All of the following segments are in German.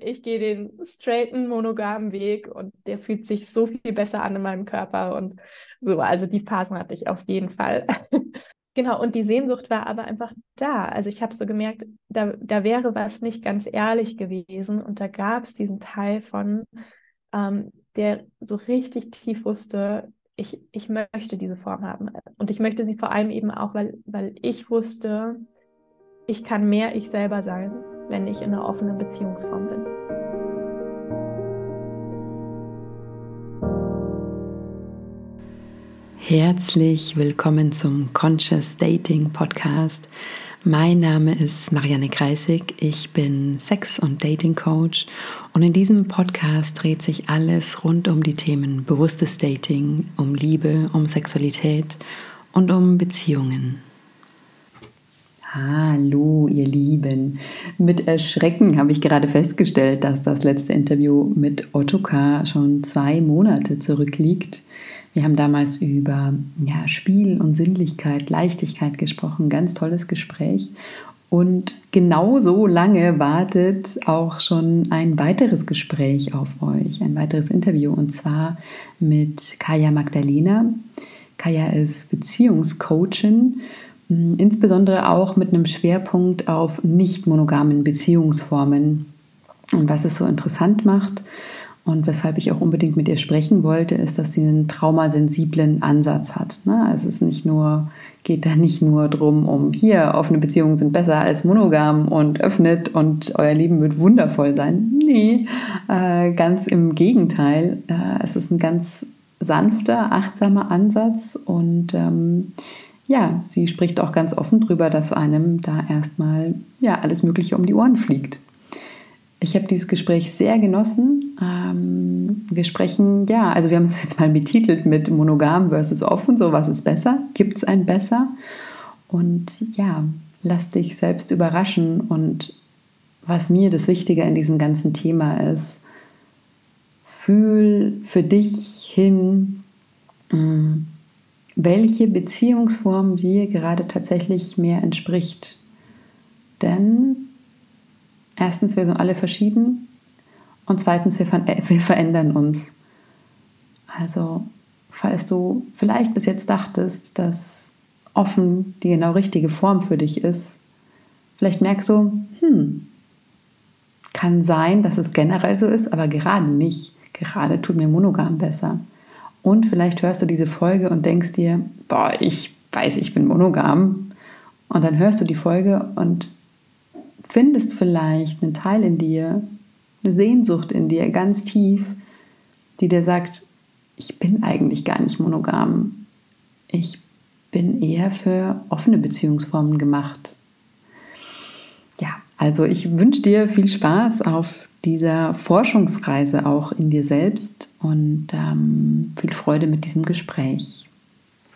ich gehe den straighten, monogamen Weg und der fühlt sich so viel besser an in meinem Körper und so. Also die Phasen hatte ich auf jeden Fall. genau, und die Sehnsucht war aber einfach da. Also ich habe so gemerkt, da, da wäre was nicht ganz ehrlich gewesen und da gab es diesen Teil von, ähm, der so richtig tief wusste, ich, ich möchte diese Form haben. Und ich möchte sie vor allem eben auch, weil, weil ich wusste, ich kann mehr ich selber sein, wenn ich in einer offenen Beziehungsform bin. Herzlich willkommen zum Conscious Dating Podcast. Mein Name ist Marianne Kreisig. Ich bin Sex- und Dating-Coach und in diesem Podcast dreht sich alles rund um die Themen bewusstes Dating, um Liebe, um Sexualität und um Beziehungen. Hallo, ihr Lieben. Mit Erschrecken habe ich gerade festgestellt, dass das letzte Interview mit Ottokar schon zwei Monate zurückliegt. Wir haben damals über ja, Spiel und Sinnlichkeit, Leichtigkeit gesprochen. Ganz tolles Gespräch. Und genauso lange wartet auch schon ein weiteres Gespräch auf euch, ein weiteres Interview, und zwar mit Kaya Magdalena. Kaya ist Beziehungscoachin, insbesondere auch mit einem Schwerpunkt auf nicht monogamen Beziehungsformen. Und was es so interessant macht, und weshalb ich auch unbedingt mit ihr sprechen wollte, ist, dass sie einen traumasensiblen Ansatz hat. Ne? Also es ist nicht nur, geht da nicht nur darum, um hier, offene Beziehungen sind besser als monogam und öffnet und euer Leben wird wundervoll sein. Nee, äh, ganz im Gegenteil. Äh, es ist ein ganz sanfter, achtsamer Ansatz und ähm, ja, sie spricht auch ganz offen darüber, dass einem da erstmal ja alles Mögliche um die Ohren fliegt. Ich habe dieses Gespräch sehr genossen. Ähm, wir sprechen, ja, also wir haben es jetzt mal betitelt mit monogam versus offen, so was ist besser? Gibt es ein besser? Und ja, lass dich selbst überraschen. Und was mir das Wichtige in diesem ganzen Thema ist, fühl für dich hin, mm, welche Beziehungsform dir gerade tatsächlich mehr entspricht. Denn Erstens, wir sind alle verschieden und zweitens, wir, ver äh, wir verändern uns. Also, falls du vielleicht bis jetzt dachtest, dass offen die genau richtige Form für dich ist, vielleicht merkst du, hm, kann sein, dass es generell so ist, aber gerade nicht. Gerade tut mir monogam besser. Und vielleicht hörst du diese Folge und denkst dir, boah, ich weiß, ich bin monogam. Und dann hörst du die Folge und findest vielleicht einen Teil in dir, eine Sehnsucht in dir ganz tief, die dir sagt, ich bin eigentlich gar nicht monogam. Ich bin eher für offene Beziehungsformen gemacht. Ja, also ich wünsche dir viel Spaß auf dieser Forschungsreise auch in dir selbst und ähm, viel Freude mit diesem Gespräch.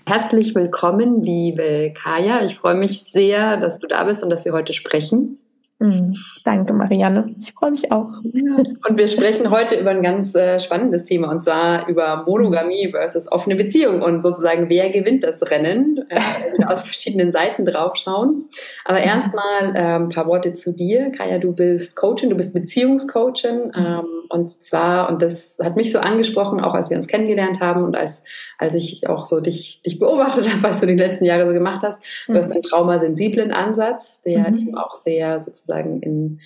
Herzlich willkommen, liebe Kaya. Ich freue mich sehr, dass du da bist und dass wir heute sprechen. Mhm. Danke, Marianne. Ich freue mich auch. Und wir sprechen heute über ein ganz äh, spannendes Thema und zwar über Monogamie versus offene Beziehung und sozusagen, wer gewinnt das Rennen, äh, aus verschiedenen Seiten draufschauen. Aber mhm. erstmal äh, ein paar Worte zu dir. Kaya, du bist Coachin, du bist Beziehungscoachin. Mhm. Ähm, und zwar, und das hat mich so angesprochen, auch als wir uns kennengelernt haben und als, als ich auch so dich, dich beobachtet habe, was du die letzten Jahre so gemacht hast. Du hast einen traumasensiblen Ansatz, der mhm. eben auch sehr sozusagen in,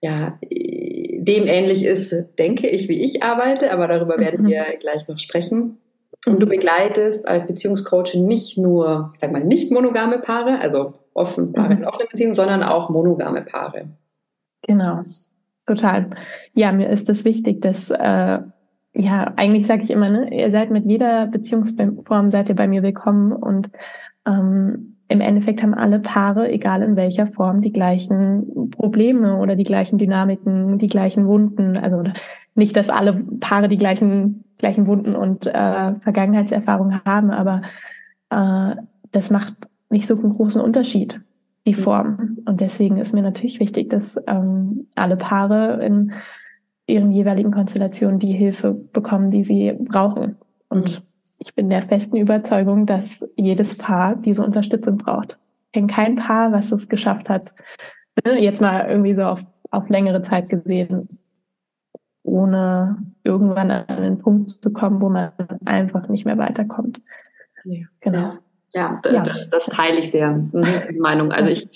ja, dem ähnlich ist, denke ich, wie ich arbeite, aber darüber werden mhm. wir gleich noch sprechen. Und du begleitest als Beziehungscoach nicht nur, ich sag mal, nicht monogame Paare, also offen, Paare in offenen Beziehungen, sondern auch monogame Paare. Genau. Total. Ja, mir ist es wichtig, dass, äh, ja, eigentlich sage ich immer, ne, ihr seid mit jeder Beziehungsform, seid ihr bei mir willkommen und ähm, im Endeffekt haben alle Paare, egal in welcher Form, die gleichen Probleme oder die gleichen Dynamiken, die gleichen Wunden. Also nicht, dass alle Paare die gleichen, gleichen Wunden und äh, Vergangenheitserfahrungen haben, aber äh, das macht nicht so einen großen Unterschied die mhm. Form. Und deswegen ist mir natürlich wichtig, dass ähm, alle Paare in ihren jeweiligen Konstellationen die Hilfe bekommen, die sie brauchen. Und mhm. Ich bin der festen Überzeugung, dass jedes Paar diese Unterstützung braucht. Ich kenne kein Paar, was es geschafft hat, ne, jetzt mal irgendwie so auf auf längere Zeit gesehen, ohne irgendwann an den Punkt zu kommen, wo man einfach nicht mehr weiterkommt. Ja. Genau. Ja, ja, das, das teile ich sehr, mhm, diese Meinung. Also ich,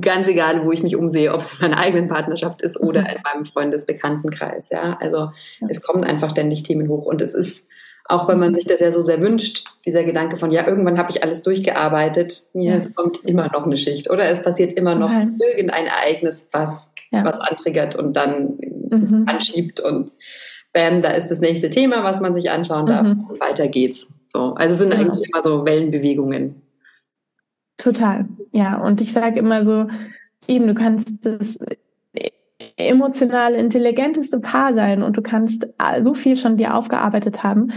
ganz egal, wo ich mich umsehe, ob es in meiner eigenen Partnerschaft ist oder mhm. in meinem Freundesbekanntenkreis, ja. Also ja. es kommen einfach ständig Themen hoch und es ist, auch wenn man sich das ja so sehr wünscht, dieser Gedanke von, ja, irgendwann habe ich alles durchgearbeitet, ja, es kommt immer noch eine Schicht oder es passiert immer noch Nein. irgendein Ereignis, was, ja. was antriggert und dann mhm. anschiebt und bam, da ist das nächste Thema, was man sich anschauen darf mhm. und weiter geht's. So, also es sind eigentlich immer so Wellenbewegungen. Total, ja. Und ich sage immer so, eben, du kannst das emotional intelligenteste Paar sein und du kannst so viel schon dir aufgearbeitet haben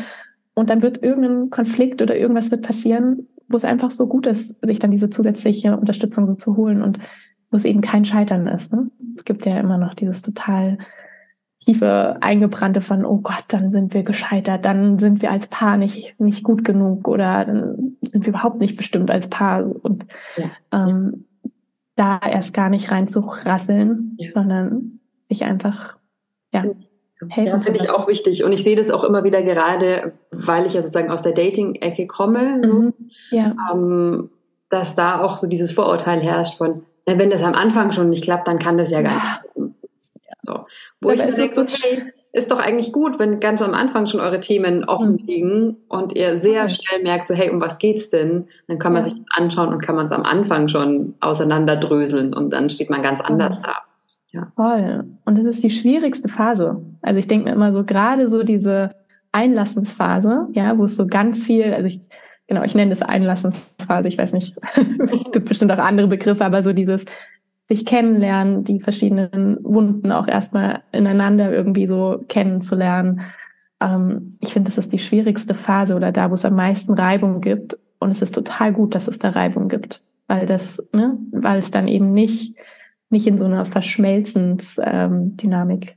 und dann wird irgendein Konflikt oder irgendwas wird passieren, wo es einfach so gut ist, sich dann diese zusätzliche Unterstützung so zu holen und wo es eben kein Scheitern ist. Ne? Es gibt ja immer noch dieses total tiefe Eingebrannte von, oh Gott, dann sind wir gescheitert, dann sind wir als Paar nicht, nicht gut genug oder dann sind wir überhaupt nicht bestimmt als Paar. Und ja. ähm, da erst gar nicht reinzurasseln, ja. sondern sich einfach ja, helfen. Ja, finde ich auch wichtig. Und ich sehe das auch immer wieder gerade, weil ich ja sozusagen aus der Dating-Ecke komme, mhm. ja. ähm, dass da auch so dieses Vorurteil herrscht von, na, wenn das am Anfang schon nicht klappt, dann kann das ja gar nicht. So. Wo Aber ich mir denke, hey, ist doch eigentlich gut, wenn ganz am Anfang schon eure Themen offen mhm. liegen und ihr sehr schnell merkt, so hey, um was geht's denn? Dann kann man ja. sich das anschauen und kann man es am Anfang schon auseinanderdröseln und dann steht man ganz anders da. Ja. Voll. Und das ist die schwierigste Phase. Also ich denke mir immer so, gerade so diese Einlassensphase, ja, wo es so ganz viel, also ich, genau, ich nenne das Einlassensphase, ich weiß nicht, gibt bestimmt auch andere Begriffe, aber so dieses sich kennenlernen, die verschiedenen Wunden auch erstmal ineinander irgendwie so kennenzulernen. Ähm, ich finde, das ist die schwierigste Phase oder da, wo es am meisten Reibung gibt. Und es ist total gut, dass es da Reibung gibt, weil das, ne, weil es dann eben nicht, nicht in so einer Verschmelzensdynamik ähm,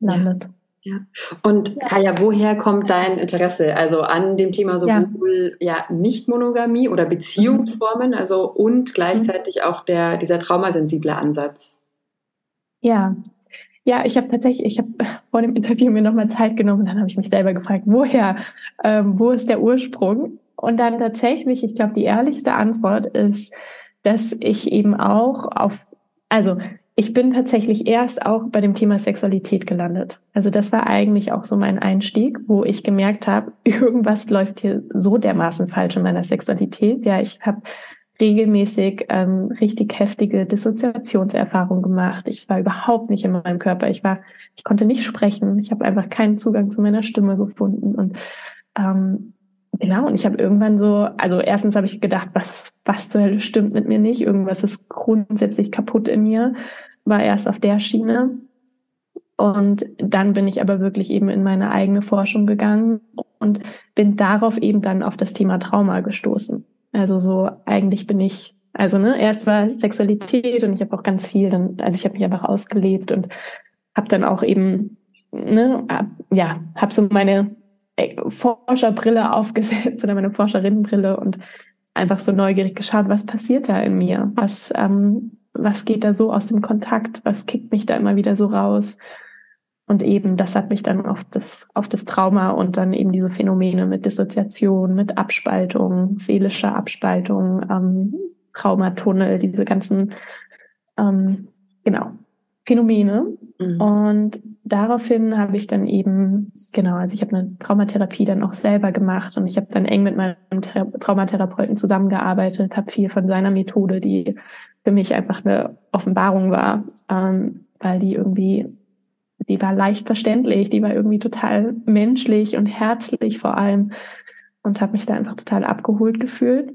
landet. Ja. Ja. Und ja. Kaya, woher kommt dein Interesse? Also an dem Thema sowohl ja, ja Nicht-Monogamie oder Beziehungsformen, mhm. also und gleichzeitig auch der, dieser traumasensible Ansatz. Ja. Ja, ich habe tatsächlich, ich habe vor dem Interview mir nochmal Zeit genommen und dann habe ich mich selber gefragt, woher, ähm, wo ist der Ursprung? Und dann tatsächlich, ich glaube, die ehrlichste Antwort ist, dass ich eben auch auf, also ich bin tatsächlich erst auch bei dem Thema Sexualität gelandet. Also das war eigentlich auch so mein Einstieg, wo ich gemerkt habe, irgendwas läuft hier so dermaßen falsch in meiner Sexualität. Ja, ich habe regelmäßig ähm, richtig heftige Dissoziationserfahrungen gemacht. Ich war überhaupt nicht in meinem Körper. Ich war, ich konnte nicht sprechen. Ich habe einfach keinen Zugang zu meiner Stimme gefunden und ähm, Genau, und ich habe irgendwann so, also erstens habe ich gedacht, was, was zur Hölle stimmt mit mir nicht, irgendwas ist grundsätzlich kaputt in mir, war erst auf der Schiene. Und dann bin ich aber wirklich eben in meine eigene Forschung gegangen und bin darauf eben dann auf das Thema Trauma gestoßen. Also so, eigentlich bin ich, also ne, erst war Sexualität und ich habe auch ganz viel, dann, also ich habe mich einfach ausgelebt und habe dann auch eben, ne, ja, habe so meine Forscherbrille aufgesetzt oder meine Forscherinnenbrille und einfach so neugierig geschaut, was passiert da in mir? Was, ähm, was geht da so aus dem Kontakt? Was kickt mich da immer wieder so raus? Und eben, das hat mich dann auf das, auf das Trauma und dann eben diese Phänomene mit Dissoziation, mit Abspaltung, seelischer Abspaltung, ähm, Traumatunnel, diese ganzen, ähm, genau, Phänomene. Mhm. Und daraufhin habe ich dann eben, genau, also ich habe eine Traumatherapie dann auch selber gemacht und ich habe dann eng mit meinem Traumatherapeuten zusammengearbeitet, habe viel von seiner Methode, die für mich einfach eine Offenbarung war, ähm, weil die irgendwie, die war leicht verständlich, die war irgendwie total menschlich und herzlich vor allem und habe mich da einfach total abgeholt gefühlt.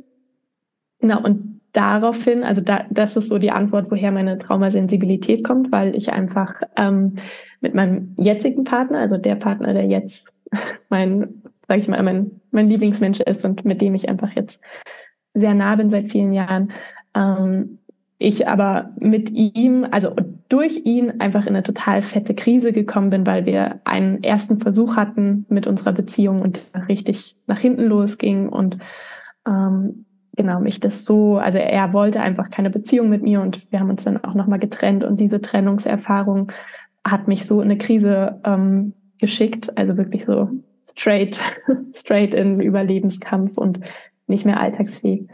Genau, und daraufhin, also da, das ist so die Antwort, woher meine Traumasensibilität kommt, weil ich einfach ähm, mit meinem jetzigen Partner, also der Partner, der jetzt mein, sage ich mal, mein, mein Lieblingsmensch ist und mit dem ich einfach jetzt sehr nah bin seit vielen Jahren, ähm, ich aber mit ihm, also durch ihn einfach in eine total fette Krise gekommen bin, weil wir einen ersten Versuch hatten mit unserer Beziehung und richtig nach hinten losging und ähm, genau mich das so, also er wollte einfach keine Beziehung mit mir und wir haben uns dann auch nochmal getrennt und diese Trennungserfahrung hat mich so in eine Krise ähm, geschickt, also wirklich so straight, straight in Überlebenskampf und nicht mehr alltagsfähig.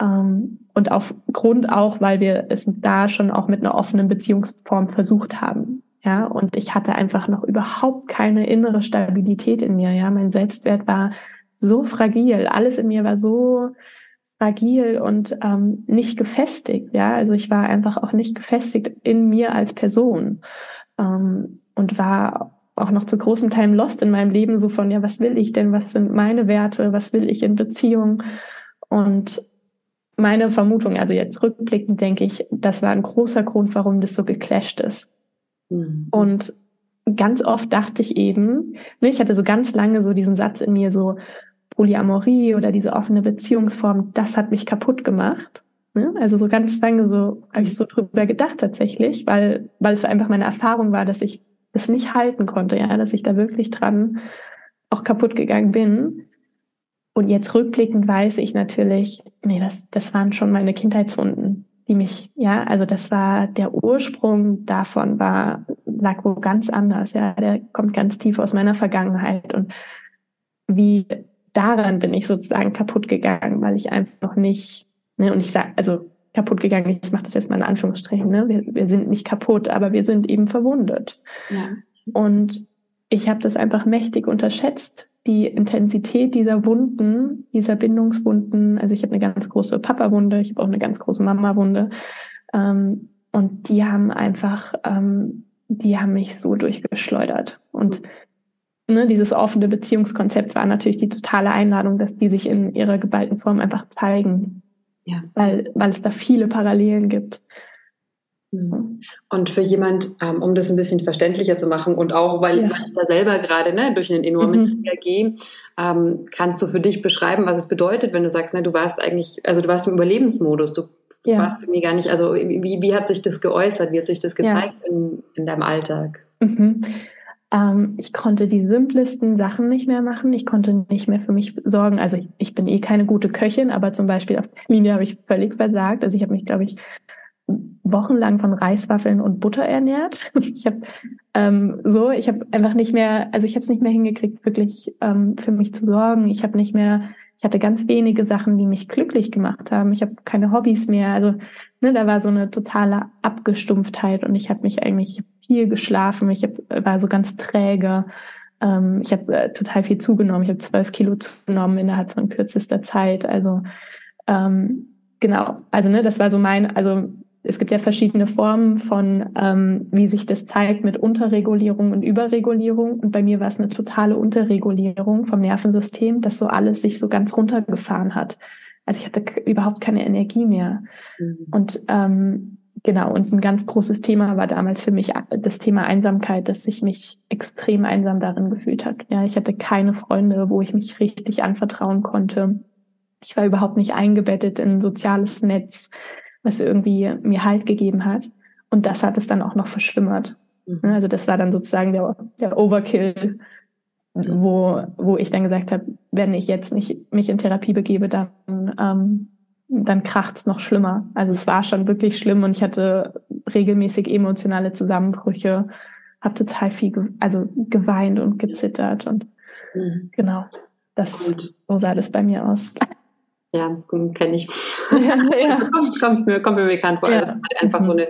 Ähm, und aufgrund auch, weil wir es da schon auch mit einer offenen Beziehungsform versucht haben. Ja, und ich hatte einfach noch überhaupt keine innere Stabilität in mir. Ja, mein Selbstwert war so fragil. Alles in mir war so fragil und ähm, nicht gefestigt. Ja, also ich war einfach auch nicht gefestigt in mir als Person ähm, und war auch noch zu großen Teilen lost in meinem Leben, so von, ja, was will ich denn? Was sind meine Werte? Was will ich in Beziehung? Und meine Vermutung, also jetzt rückblickend denke ich, das war ein großer Grund, warum das so geclasht ist. Mhm. Und ganz oft dachte ich eben, ne, ich hatte so ganz lange so diesen Satz in mir so, Polyamorie oder diese offene Beziehungsform, das hat mich kaputt gemacht. Ne? Also so ganz lange so habe ich so drüber gedacht tatsächlich, weil, weil es einfach meine Erfahrung war, dass ich das nicht halten konnte, ja, dass ich da wirklich dran auch kaputt gegangen bin. Und jetzt rückblickend weiß ich natürlich, nee, das, das waren schon meine Kindheitswunden, die mich, ja, also das war der Ursprung davon war, lag wo ganz anders, ja, der kommt ganz tief aus meiner Vergangenheit und wie daran bin ich sozusagen kaputt gegangen, weil ich einfach noch nicht, ne, und ich sage, also kaputt gegangen, ich mache das jetzt mal in Anführungsstrichen, ne? wir, wir sind nicht kaputt, aber wir sind eben verwundet. Ja. Und ich habe das einfach mächtig unterschätzt, die Intensität dieser Wunden, dieser Bindungswunden. Also ich habe eine ganz große Papa-Wunde, ich habe auch eine ganz große Mama-Wunde. Ähm, und die haben einfach, ähm, die haben mich so durchgeschleudert. Und ne, dieses offene Beziehungskonzept war natürlich die totale Einladung, dass die sich in ihrer geballten Form einfach zeigen. Ja. Weil, weil es da viele Parallelen gibt. Mhm. Und für jemand, ähm, um das ein bisschen verständlicher zu machen und auch, weil ja. ich da selber gerade ne, durch einen enormen mhm. gehe, ähm, kannst du für dich beschreiben, was es bedeutet, wenn du sagst, ne, du warst eigentlich, also du warst im Überlebensmodus, du ja. warst irgendwie gar nicht, also wie, wie hat sich das geäußert, wie hat sich das gezeigt ja. in, in deinem Alltag? Mhm. Ähm, ich konnte die simplesten Sachen nicht mehr machen. Ich konnte nicht mehr für mich sorgen. Also ich, ich bin eh keine gute Köchin, aber zum Beispiel auf Linie habe ich völlig versagt. Also ich habe mich, glaube ich, wochenlang von Reiswaffeln und Butter ernährt. Ich habe ähm, so, ich habe einfach nicht mehr, also ich habe es nicht mehr hingekriegt, wirklich ähm, für mich zu sorgen. Ich habe nicht mehr ich hatte ganz wenige Sachen, die mich glücklich gemacht haben. Ich habe keine Hobbys mehr. Also ne, da war so eine totale Abgestumpftheit und ich habe mich eigentlich viel geschlafen. Ich hab, war so ganz träge. Ähm, ich habe äh, total viel zugenommen. Ich habe zwölf Kilo zugenommen innerhalb von kürzester Zeit. Also ähm, genau, also ne, das war so mein, also es gibt ja verschiedene Formen von, ähm, wie sich das zeigt mit Unterregulierung und Überregulierung. Und bei mir war es eine totale Unterregulierung vom Nervensystem, dass so alles sich so ganz runtergefahren hat. Also ich hatte überhaupt keine Energie mehr. Mhm. Und ähm, genau, und ein ganz großes Thema war damals für mich das Thema Einsamkeit, dass ich mich extrem einsam darin gefühlt hat. Ja, ich hatte keine Freunde, wo ich mich richtig anvertrauen konnte. Ich war überhaupt nicht eingebettet in ein soziales Netz was irgendwie mir Halt gegeben hat. Und das hat es dann auch noch verschlimmert. Mhm. Also das war dann sozusagen der, der Overkill, wo, wo ich dann gesagt habe, wenn ich jetzt nicht mich in Therapie begebe, dann, ähm, dann kracht's noch schlimmer. Also es war schon wirklich schlimm und ich hatte regelmäßig emotionale Zusammenbrüche, habe total viel, ge also geweint und gezittert und mhm. genau, das so sah das bei mir aus. Ja, kenne ich. Ja, ja. kommt, kommt, mir, kommt mir bekannt vor. Ja. Also einfach mhm. so eine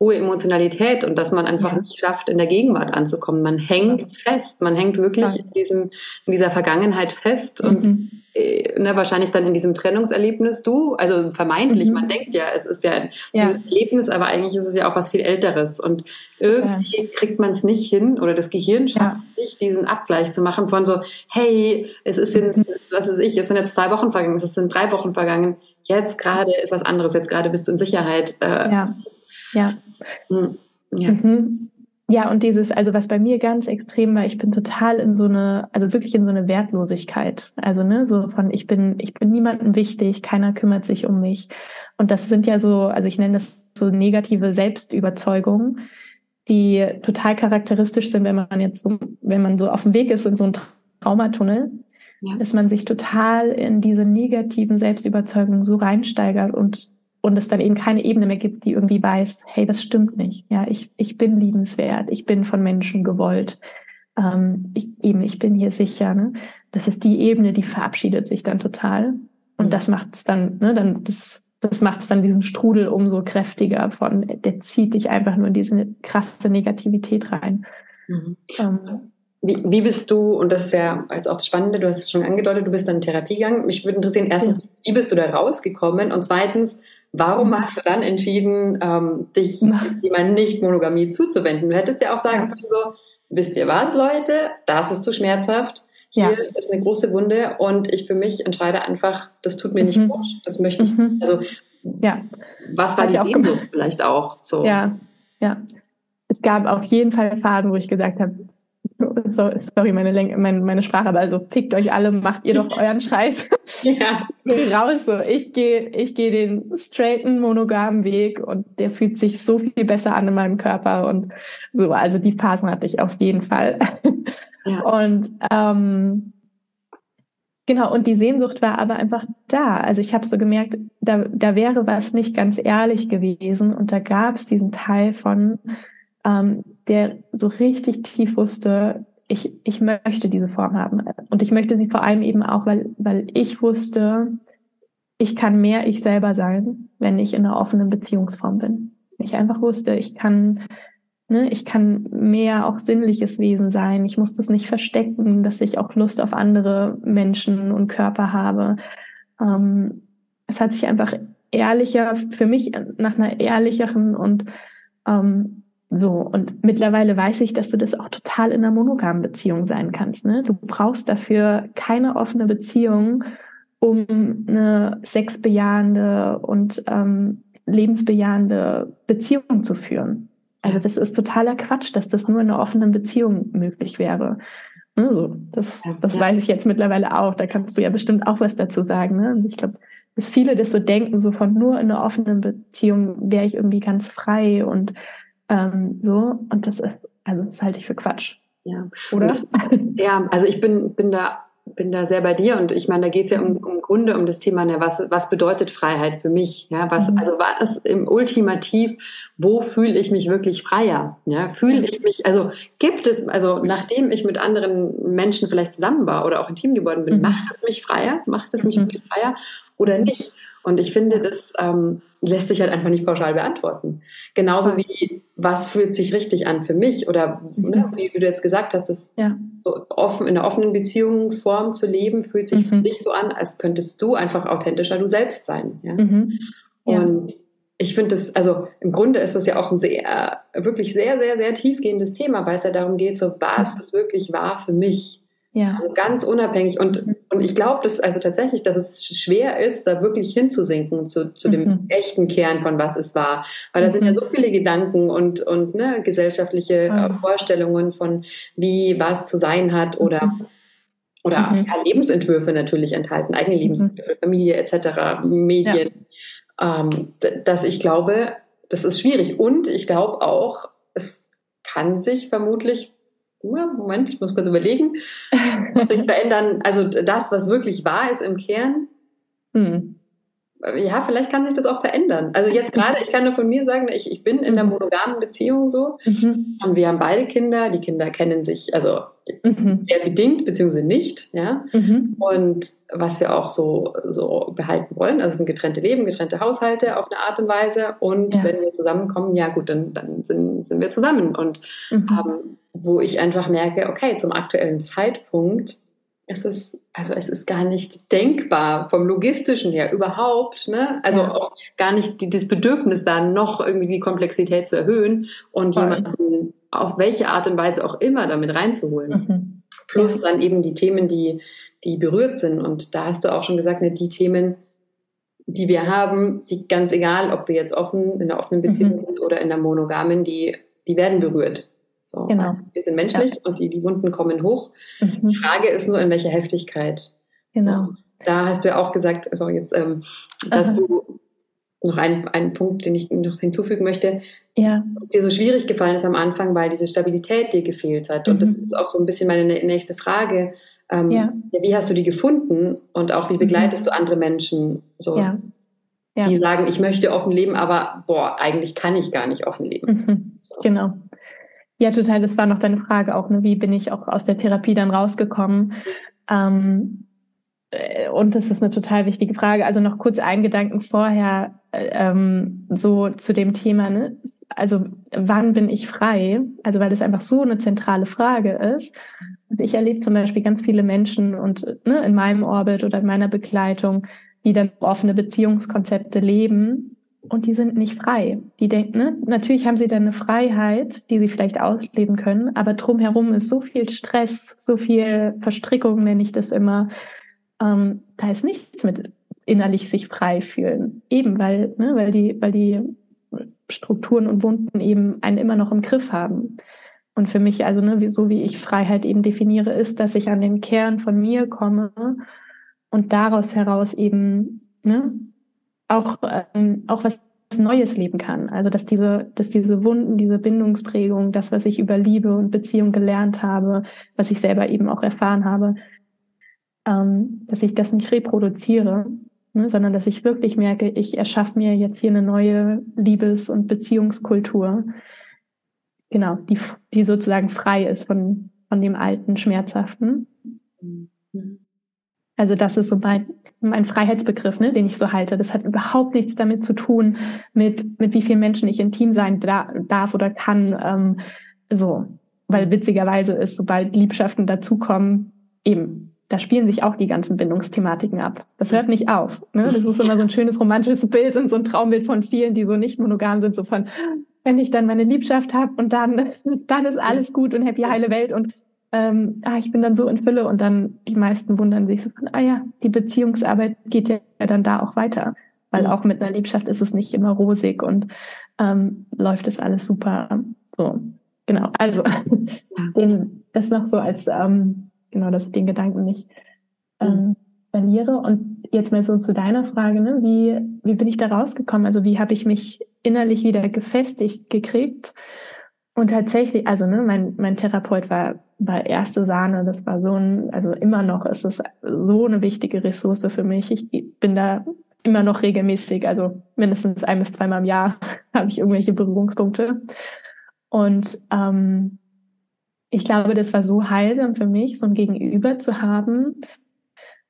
hohe Emotionalität und dass man einfach ja. nicht schafft, in der Gegenwart anzukommen. Man hängt ja. fest, man hängt wirklich ja. in, diesem, in dieser Vergangenheit fest mhm. und äh, ne, wahrscheinlich dann in diesem Trennungserlebnis du, also vermeintlich, mhm. man denkt ja, es ist ja, dieses Erlebnis, aber eigentlich ist es ja auch was viel Älteres und irgendwie kriegt man es nicht hin oder das Gehirn schafft nicht, diesen Abgleich zu machen von so, hey, es ist jetzt, mhm. was ist ich, es sind jetzt zwei Wochen vergangen, es sind drei Wochen vergangen, jetzt gerade ist was anderes, jetzt gerade bist du in Sicherheit. Äh, ja ja. Hm, ja. Mhm. Ja, und dieses, also was bei mir ganz extrem war, ich bin total in so eine, also wirklich in so eine Wertlosigkeit. Also, ne, so von ich bin, ich bin niemandem wichtig, keiner kümmert sich um mich. Und das sind ja so, also ich nenne das so negative Selbstüberzeugungen, die total charakteristisch sind, wenn man jetzt so, wenn man so auf dem Weg ist in so einen Traumatunnel. Ja. Dass man sich total in diese negativen Selbstüberzeugungen so reinsteigert und, und es dann eben keine Ebene mehr gibt, die irgendwie weiß, hey, das stimmt nicht. Ja, ich, ich bin liebenswert, ich bin von Menschen gewollt. Ähm, ich, eben, ich bin hier sicher. Ne? Das ist die Ebene, die verabschiedet sich dann total. Und mhm. das macht es dann, ne, dann, das, das macht es dann diesen Strudel umso kräftiger von, der zieht dich einfach nur in diese krasse Negativität rein. Mhm. Ähm, wie, wie bist du, und das ist ja jetzt auch das Spannende, du hast es schon angedeutet, du bist dann in Therapie gegangen. Mich würde interessieren, erstens, wie bist du da rausgekommen? Und zweitens, warum hast du dann entschieden, ähm, dich jemand nicht Monogamie zuzuwenden? Du hättest ja auch sagen können, so, wisst ihr was, Leute, das ist zu schmerzhaft. Hier ja. ist eine große Wunde und ich für mich entscheide einfach, das tut mir nicht mhm. gut, das möchte ich. Mhm. Also, ja. was war die Sehnsucht vielleicht auch? So. Ja, ja. Es gab auf jeden Fall Phasen, wo ich gesagt habe, sorry, meine, Länge, meine, meine Sprache, aber also fickt euch alle, macht ihr doch euren Scheiß. Ja. raus so. Ich gehe ich geh den straighten, monogamen Weg und der fühlt sich so viel besser an in meinem Körper und so. Also die Phasen hatte ich auf jeden Fall. Ja. Und ähm, Genau, und die Sehnsucht war aber einfach da. Also ich habe so gemerkt, da, da wäre was nicht ganz ehrlich gewesen. Und da gab es diesen Teil von, ähm, der so richtig tief wusste, ich, ich möchte diese Form haben. Und ich möchte sie vor allem eben auch, weil, weil ich wusste, ich kann mehr ich selber sein, wenn ich in einer offenen Beziehungsform bin. Ich einfach wusste, ich kann, ne, ich kann mehr auch sinnliches Wesen sein. Ich muss das nicht verstecken, dass ich auch Lust auf andere Menschen und Körper habe. Ähm, es hat sich einfach ehrlicher, für mich nach einer ehrlicheren und ähm, so, und mittlerweile weiß ich, dass du das auch total in einer monogamen Beziehung sein kannst. Ne? Du brauchst dafür keine offene Beziehung, um eine sexbejahende und ähm, lebensbejahende Beziehung zu führen. Also das ist totaler Quatsch, dass das nur in einer offenen Beziehung möglich wäre. Also, das, das ja. weiß ich jetzt mittlerweile auch. Da kannst du ja bestimmt auch was dazu sagen. Ne? Ich glaube, dass viele das so denken, so von nur in einer offenen Beziehung wäre ich irgendwie ganz frei und ähm, so, und das ist, also das halte ich für Quatsch. Ja. Oder? Das, ja, also ich bin, bin da bin da sehr bei dir und ich meine, da geht es ja um, um Grunde um das Thema, ne, was, was bedeutet Freiheit für mich? Ja, was, mhm. also was im Ultimativ, wo fühle ich mich wirklich freier? Ja, fühle ich mich, also gibt es, also nachdem ich mit anderen Menschen vielleicht zusammen war oder auch intim geworden bin, mhm. macht es mich freier? Macht es mich mhm. wirklich freier oder nicht? Und ich finde, das ähm, lässt sich halt einfach nicht pauschal beantworten. Genauso wie, was fühlt sich richtig an für mich? Oder mhm. ne, wie du jetzt gesagt hast, das ja. so offen, in einer offenen Beziehungsform zu leben, fühlt sich mhm. für dich so an, als könntest du einfach authentischer du selbst sein. Ja? Mhm. Ja. Und ich finde das, also im Grunde ist das ja auch ein sehr, wirklich sehr, sehr, sehr tiefgehendes Thema, weil es ja darum geht, so was ist wirklich wahr für mich. Ja. Also ganz unabhängig. Und, mhm. und ich glaube, dass also tatsächlich, dass es schwer ist, da wirklich hinzusinken zu, zu dem mhm. echten Kern von was es war. Weil da mhm. sind ja mhm. so viele Gedanken und, und ne, gesellschaftliche mhm. Vorstellungen von, wie was zu sein hat oder mhm. oder ja, Lebensentwürfe natürlich enthalten, eigene Lebensentwürfe, Familie etc., Medien. Ja. Ähm, dass ich glaube, das ist schwierig. Und ich glaube auch, es kann sich vermutlich Moment, ich muss kurz überlegen, sich verändern, also das, was wirklich wahr ist im Kern, hm ja, vielleicht kann sich das auch verändern. Also jetzt gerade, ich kann nur von mir sagen, ich, ich bin in einer mhm. monogamen Beziehung so mhm. und wir haben beide Kinder. Die Kinder kennen sich also mhm. sehr bedingt beziehungsweise nicht, ja. Mhm. Und was wir auch so, so behalten wollen, also es sind getrennte Leben, getrennte Haushalte auf eine Art und Weise. Und ja. wenn wir zusammenkommen, ja gut, dann, dann sind, sind wir zusammen. Und mhm. ähm, wo ich einfach merke, okay, zum aktuellen Zeitpunkt es ist, also es ist gar nicht denkbar vom logistischen her überhaupt, ne? Also ja. auch gar nicht die, das Bedürfnis da noch irgendwie die Komplexität zu erhöhen und Voll. jemanden auf welche Art und Weise auch immer damit reinzuholen. Mhm. Plus dann eben die Themen, die, die berührt sind. Und da hast du auch schon gesagt, ne, die Themen, die wir haben, die ganz egal, ob wir jetzt offen in einer offenen Beziehung mhm. sind oder in einer monogamen, die, die werden berührt. So, genau. Wir sind menschlich ja. und die, die Wunden kommen hoch. Mhm. Die Frage ist nur, in welcher Heftigkeit. Genau. So, da hast du ja auch gesagt, also jetzt, ähm, dass Aha. du noch einen, einen Punkt, den ich noch hinzufügen möchte, ja. dass es dir so schwierig gefallen ist am Anfang, weil diese Stabilität dir gefehlt hat. Mhm. Und das ist auch so ein bisschen meine nächste Frage. Ähm, ja. Wie hast du die gefunden und auch wie mhm. begleitest mhm. du andere Menschen, so, ja. Ja. die sagen, ich möchte offen leben, aber boah, eigentlich kann ich gar nicht offen leben. Mhm. Genau. Ja, total. Das war noch deine Frage auch. Ne? Wie bin ich auch aus der Therapie dann rausgekommen? Ähm, äh, und das ist eine total wichtige Frage. Also noch kurz einen Gedanken vorher äh, ähm, so zu dem Thema. Ne? Also wann bin ich frei? Also weil das einfach so eine zentrale Frage ist. Und ich erlebe zum Beispiel ganz viele Menschen und ne, in meinem Orbit oder in meiner Begleitung, die dann offene Beziehungskonzepte leben und die sind nicht frei. Die denken, ne, natürlich haben sie dann eine Freiheit, die sie vielleicht ausleben können, aber drumherum ist so viel Stress, so viel Verstrickung, nenne ich das immer. Ähm, da ist nichts mit innerlich sich frei fühlen. Eben weil, ne, weil die, weil die Strukturen und Wunden eben einen immer noch im Griff haben. Und für mich, also ne, so wie ich Freiheit eben definiere, ist, dass ich an den Kern von mir komme und daraus heraus eben ne, auch, ähm, auch was Neues leben kann. Also dass diese, dass diese Wunden, diese Bindungsprägung, das, was ich über Liebe und Beziehung gelernt habe, was ich selber eben auch erfahren habe, ähm, dass ich das nicht reproduziere, ne, sondern dass ich wirklich merke, ich erschaffe mir jetzt hier eine neue Liebes- und Beziehungskultur, genau, die, die sozusagen frei ist von, von dem alten, schmerzhaften. Mhm. Also das ist so mein, mein Freiheitsbegriff, ne, den ich so halte. Das hat überhaupt nichts damit zu tun, mit, mit wie vielen Menschen ich intim sein da, darf oder kann. Ähm, so, weil witzigerweise ist, sobald Liebschaften dazukommen, eben, da spielen sich auch die ganzen Bindungsthematiken ab. Das hört nicht auf. Ne? Das ist immer so ein schönes romantisches Bild und so ein Traumbild von vielen, die so nicht monogam sind, so von, wenn ich dann meine Liebschaft habe und dann, dann ist alles gut und happy heile Welt und ähm, ah, ich bin dann so in Fülle und dann die meisten wundern sich so von, ah ja, die Beziehungsarbeit geht ja dann da auch weiter. Weil auch mit einer Liebschaft ist es nicht immer rosig und ähm, läuft es alles super. So, genau. Also den, das noch so als ähm, genau, dass ich den Gedanken nicht ähm, mhm. verliere. Und jetzt mal so zu deiner Frage, ne? wie, wie bin ich da rausgekommen? Also wie habe ich mich innerlich wieder gefestigt gekriegt? Und tatsächlich, also ne, mein, mein Therapeut war, war erste Sahne, das war so ein, also immer noch ist es so eine wichtige Ressource für mich. Ich bin da immer noch regelmäßig, also mindestens ein bis zweimal im Jahr habe ich irgendwelche Berührungspunkte. Und ähm, ich glaube, das war so heilsam für mich, so ein Gegenüber zu haben,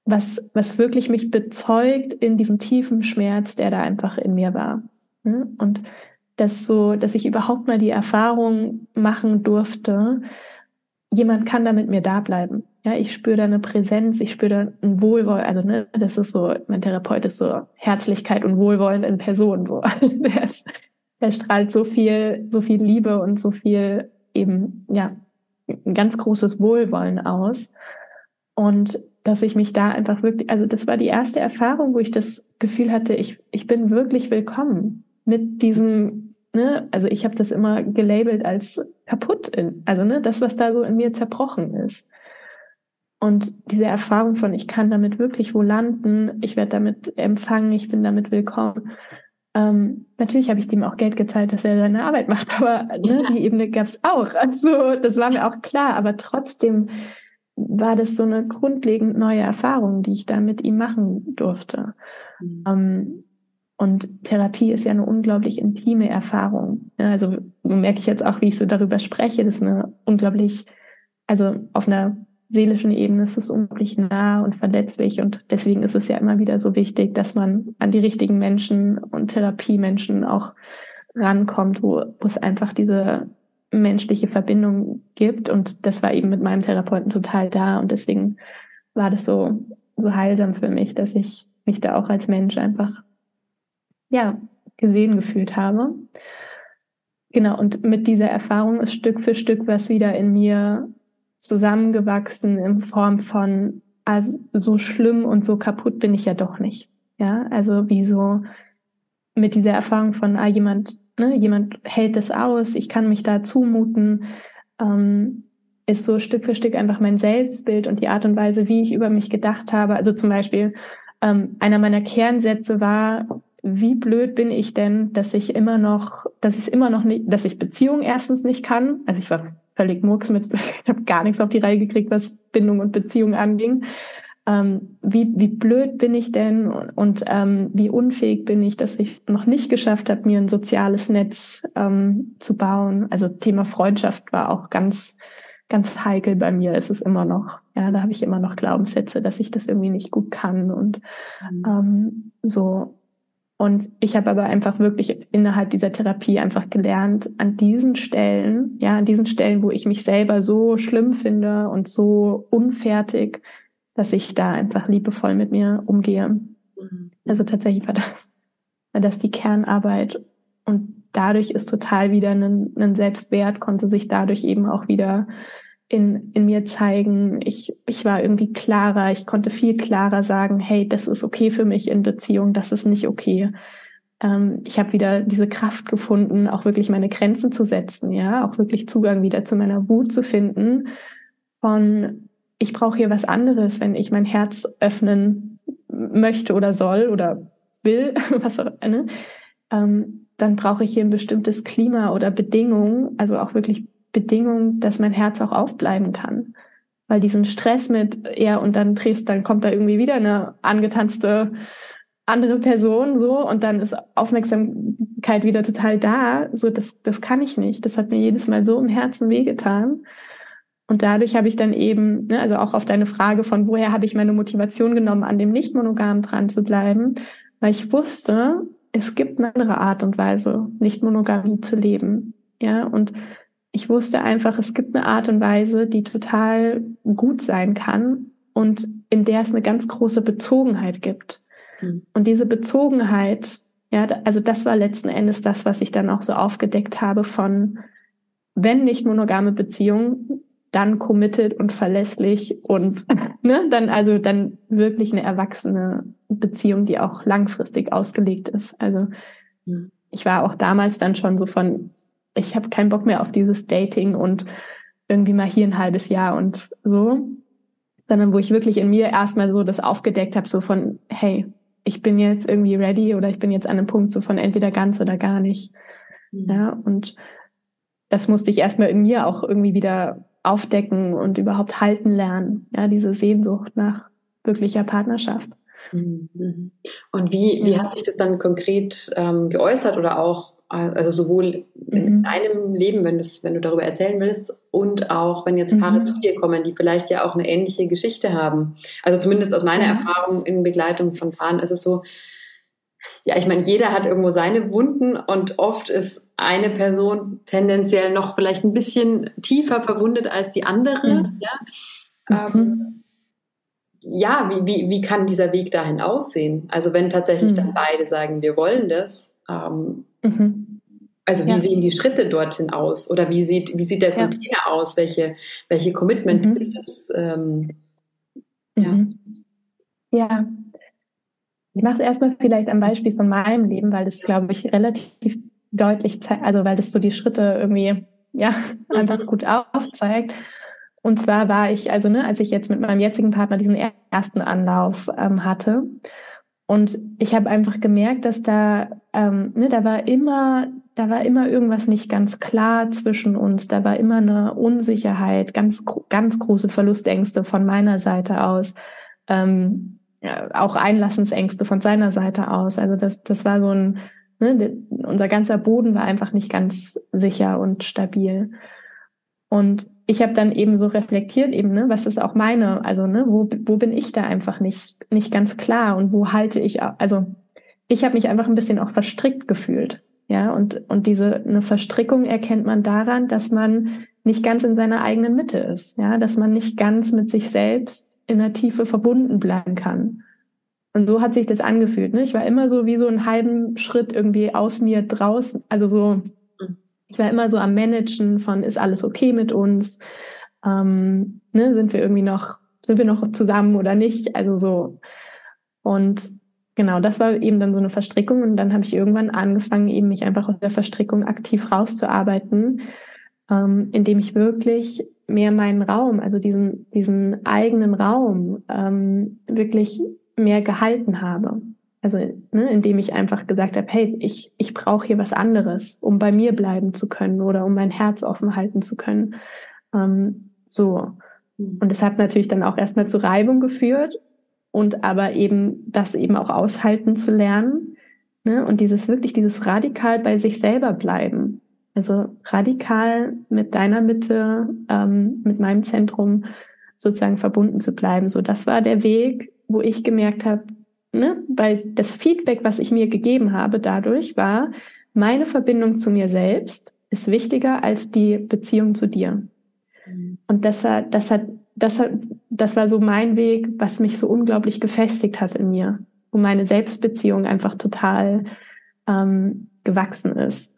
was, was wirklich mich bezeugt in diesem tiefen Schmerz, der da einfach in mir war. Hm? Und dass so, dass ich überhaupt mal die Erfahrung machen durfte, jemand kann da mit mir da bleiben. Ja, ich spüre da eine Präsenz, ich spüre da ein Wohlwollen, also ne, das ist so, mein Therapeut ist so Herzlichkeit und Wohlwollen in Person, so. der, ist, der strahlt so viel, so viel Liebe und so viel eben, ja, ein ganz großes Wohlwollen aus. Und dass ich mich da einfach wirklich, also das war die erste Erfahrung, wo ich das Gefühl hatte, ich, ich bin wirklich willkommen mit diesem, ne, also ich habe das immer gelabelt als kaputt, in, also ne, das, was da so in mir zerbrochen ist. Und diese Erfahrung von, ich kann damit wirklich wo landen, ich werde damit empfangen, ich bin damit willkommen. Ähm, natürlich habe ich dem auch Geld gezahlt, dass er seine Arbeit macht, aber ne, die Ebene gab es auch. Also das war mir auch klar, aber trotzdem war das so eine grundlegend neue Erfahrung, die ich da mit ihm machen durfte. Mhm. Ähm, und Therapie ist ja eine unglaublich intime Erfahrung. Also merke ich jetzt auch, wie ich so darüber spreche, das ist eine unglaublich, also auf einer seelischen Ebene ist es unglaublich nah und verletzlich. Und deswegen ist es ja immer wieder so wichtig, dass man an die richtigen Menschen und Therapiemenschen auch rankommt, wo, wo es einfach diese menschliche Verbindung gibt. Und das war eben mit meinem Therapeuten total da. Und deswegen war das so, so heilsam für mich, dass ich mich da auch als Mensch einfach ja, gesehen gefühlt habe. Genau, und mit dieser Erfahrung ist Stück für Stück was wieder in mir zusammengewachsen in Form von, also so schlimm und so kaputt bin ich ja doch nicht. Ja, also wie so mit dieser Erfahrung von, ah, jemand, ne, jemand hält es aus, ich kann mich da zumuten, ähm, ist so Stück für Stück einfach mein Selbstbild und die Art und Weise, wie ich über mich gedacht habe. Also zum Beispiel, ähm, einer meiner Kernsätze war, wie blöd bin ich denn, dass ich immer noch, dass ich immer noch nicht, dass ich Beziehungen erstens nicht kann. Also ich war völlig Murks mit, ich habe gar nichts auf die Reihe gekriegt, was Bindung und Beziehung anging. Ähm, wie, wie blöd bin ich denn und, und ähm, wie unfähig bin ich, dass ich noch nicht geschafft habe, mir ein soziales Netz ähm, zu bauen. Also Thema Freundschaft war auch ganz, ganz heikel bei mir, ist es immer noch. Ja, da habe ich immer noch Glaubenssätze, dass ich das irgendwie nicht gut kann und mhm. ähm, so. Und ich habe aber einfach wirklich innerhalb dieser Therapie einfach gelernt, an diesen Stellen, ja, an diesen Stellen, wo ich mich selber so schlimm finde und so unfertig, dass ich da einfach liebevoll mit mir umgehe. Mhm. Also tatsächlich war das, war das die Kernarbeit. Und dadurch ist total wieder ein, ein Selbstwert, konnte sich dadurch eben auch wieder in, in mir zeigen. Ich, ich war irgendwie klarer, ich konnte viel klarer sagen, hey, das ist okay für mich in Beziehung, das ist nicht okay. Ähm, ich habe wieder diese Kraft gefunden, auch wirklich meine Grenzen zu setzen, ja, auch wirklich Zugang wieder zu meiner Wut zu finden. Von ich brauche hier was anderes, wenn ich mein Herz öffnen möchte oder soll oder will, was auch immer, ähm, dann brauche ich hier ein bestimmtes Klima oder Bedingungen, also auch wirklich Bedingung, dass mein Herz auch aufbleiben kann. Weil diesen Stress mit, ja, und dann drehst, dann kommt da irgendwie wieder eine angetanzte andere Person, so, und dann ist Aufmerksamkeit wieder total da. So, das, das kann ich nicht. Das hat mir jedes Mal so im Herzen wehgetan. Und dadurch habe ich dann eben, ne, also auch auf deine Frage von woher habe ich meine Motivation genommen, an dem Nicht-Monogamen dran zu bleiben, weil ich wusste, es gibt eine andere Art und Weise, Nicht-Monogamie zu leben. Ja, und ich wusste einfach, es gibt eine Art und Weise, die total gut sein kann und in der es eine ganz große Bezogenheit gibt. Mhm. Und diese Bezogenheit, ja, also das war letzten Endes das, was ich dann auch so aufgedeckt habe von, wenn nicht monogame Beziehungen, dann committed und verlässlich und ne, dann also dann wirklich eine erwachsene Beziehung, die auch langfristig ausgelegt ist. Also mhm. ich war auch damals dann schon so von ich habe keinen Bock mehr auf dieses Dating und irgendwie mal hier ein halbes Jahr und so, sondern wo ich wirklich in mir erstmal so das aufgedeckt habe, so von, hey, ich bin jetzt irgendwie ready oder ich bin jetzt an einem Punkt so von entweder ganz oder gar nicht. Mhm. Ja, und das musste ich erstmal in mir auch irgendwie wieder aufdecken und überhaupt halten lernen. Ja, diese Sehnsucht nach wirklicher Partnerschaft. Mhm. Und wie, wie hat sich das dann konkret ähm, geäußert oder auch also sowohl in mhm. deinem Leben, wenn, wenn du darüber erzählen willst, und auch wenn jetzt Paare mhm. zu dir kommen, die vielleicht ja auch eine ähnliche Geschichte haben. Also zumindest aus meiner mhm. Erfahrung in Begleitung von Paaren ist es so, ja, ich meine, jeder hat irgendwo seine Wunden und oft ist eine Person tendenziell noch vielleicht ein bisschen tiefer verwundet als die andere. Mhm. Ja, ähm, mhm. ja wie, wie, wie kann dieser Weg dahin aussehen? Also wenn tatsächlich dann mhm. beide sagen, wir wollen das, ähm, Mhm. Also wie ja. sehen die Schritte dorthin aus? Oder wie sieht, wie sieht der Container ja. aus? Welche, welche Commitment mhm. gibt es? Ähm, ja. Mhm. ja. Ich mache es erstmal vielleicht am Beispiel von meinem Leben, weil das, glaube ich, relativ deutlich zeigt, also weil das so die Schritte irgendwie ja einfach gut aufzeigt. Und zwar war ich, also ne, als ich jetzt mit meinem jetzigen Partner diesen ersten Anlauf ähm, hatte, und ich habe einfach gemerkt, dass da, ähm, ne, da war immer, da war immer irgendwas nicht ganz klar zwischen uns. Da war immer eine Unsicherheit, ganz, ganz große Verlustängste von meiner Seite aus, ähm, auch Einlassensängste von seiner Seite aus. Also das, das war so ein, ne, unser ganzer Boden war einfach nicht ganz sicher und stabil. Und ich habe dann eben so reflektiert, eben, ne, was ist auch meine, also ne, wo, wo bin ich da einfach nicht, nicht ganz klar und wo halte ich, also ich habe mich einfach ein bisschen auch verstrickt gefühlt. Ja, und, und diese eine Verstrickung erkennt man daran, dass man nicht ganz in seiner eigenen Mitte ist, ja, dass man nicht ganz mit sich selbst in der Tiefe verbunden bleiben kann. Und so hat sich das angefühlt. Ne? Ich war immer so wie so einen halben Schritt irgendwie aus mir draußen, also so ich war immer so am Managen von, ist alles okay mit uns? Ähm, ne, sind wir irgendwie noch, sind wir noch zusammen oder nicht? Also so. Und genau, das war eben dann so eine Verstrickung. Und dann habe ich irgendwann angefangen, eben mich einfach aus der Verstrickung aktiv rauszuarbeiten, ähm, indem ich wirklich mehr meinen Raum, also diesen, diesen eigenen Raum, ähm, wirklich mehr gehalten habe. Also ne, indem ich einfach gesagt habe, hey, ich, ich brauche hier was anderes, um bei mir bleiben zu können oder um mein Herz offen halten zu können. Ähm, so. Mhm. Und es hat natürlich dann auch erstmal zu Reibung geführt und aber eben das eben auch aushalten zu lernen. Ne? Und dieses wirklich, dieses radikal bei sich selber bleiben. Also radikal mit deiner Mitte, ähm, mit meinem Zentrum sozusagen verbunden zu bleiben. So, das war der Weg, wo ich gemerkt habe, ne, weil das Feedback, was ich mir gegeben habe dadurch, war, meine Verbindung zu mir selbst ist wichtiger als die Beziehung zu dir. Mhm. Und das war, das hat, das hat, das war so mein Weg, was mich so unglaublich gefestigt hat in mir, wo meine Selbstbeziehung einfach total ähm, gewachsen ist.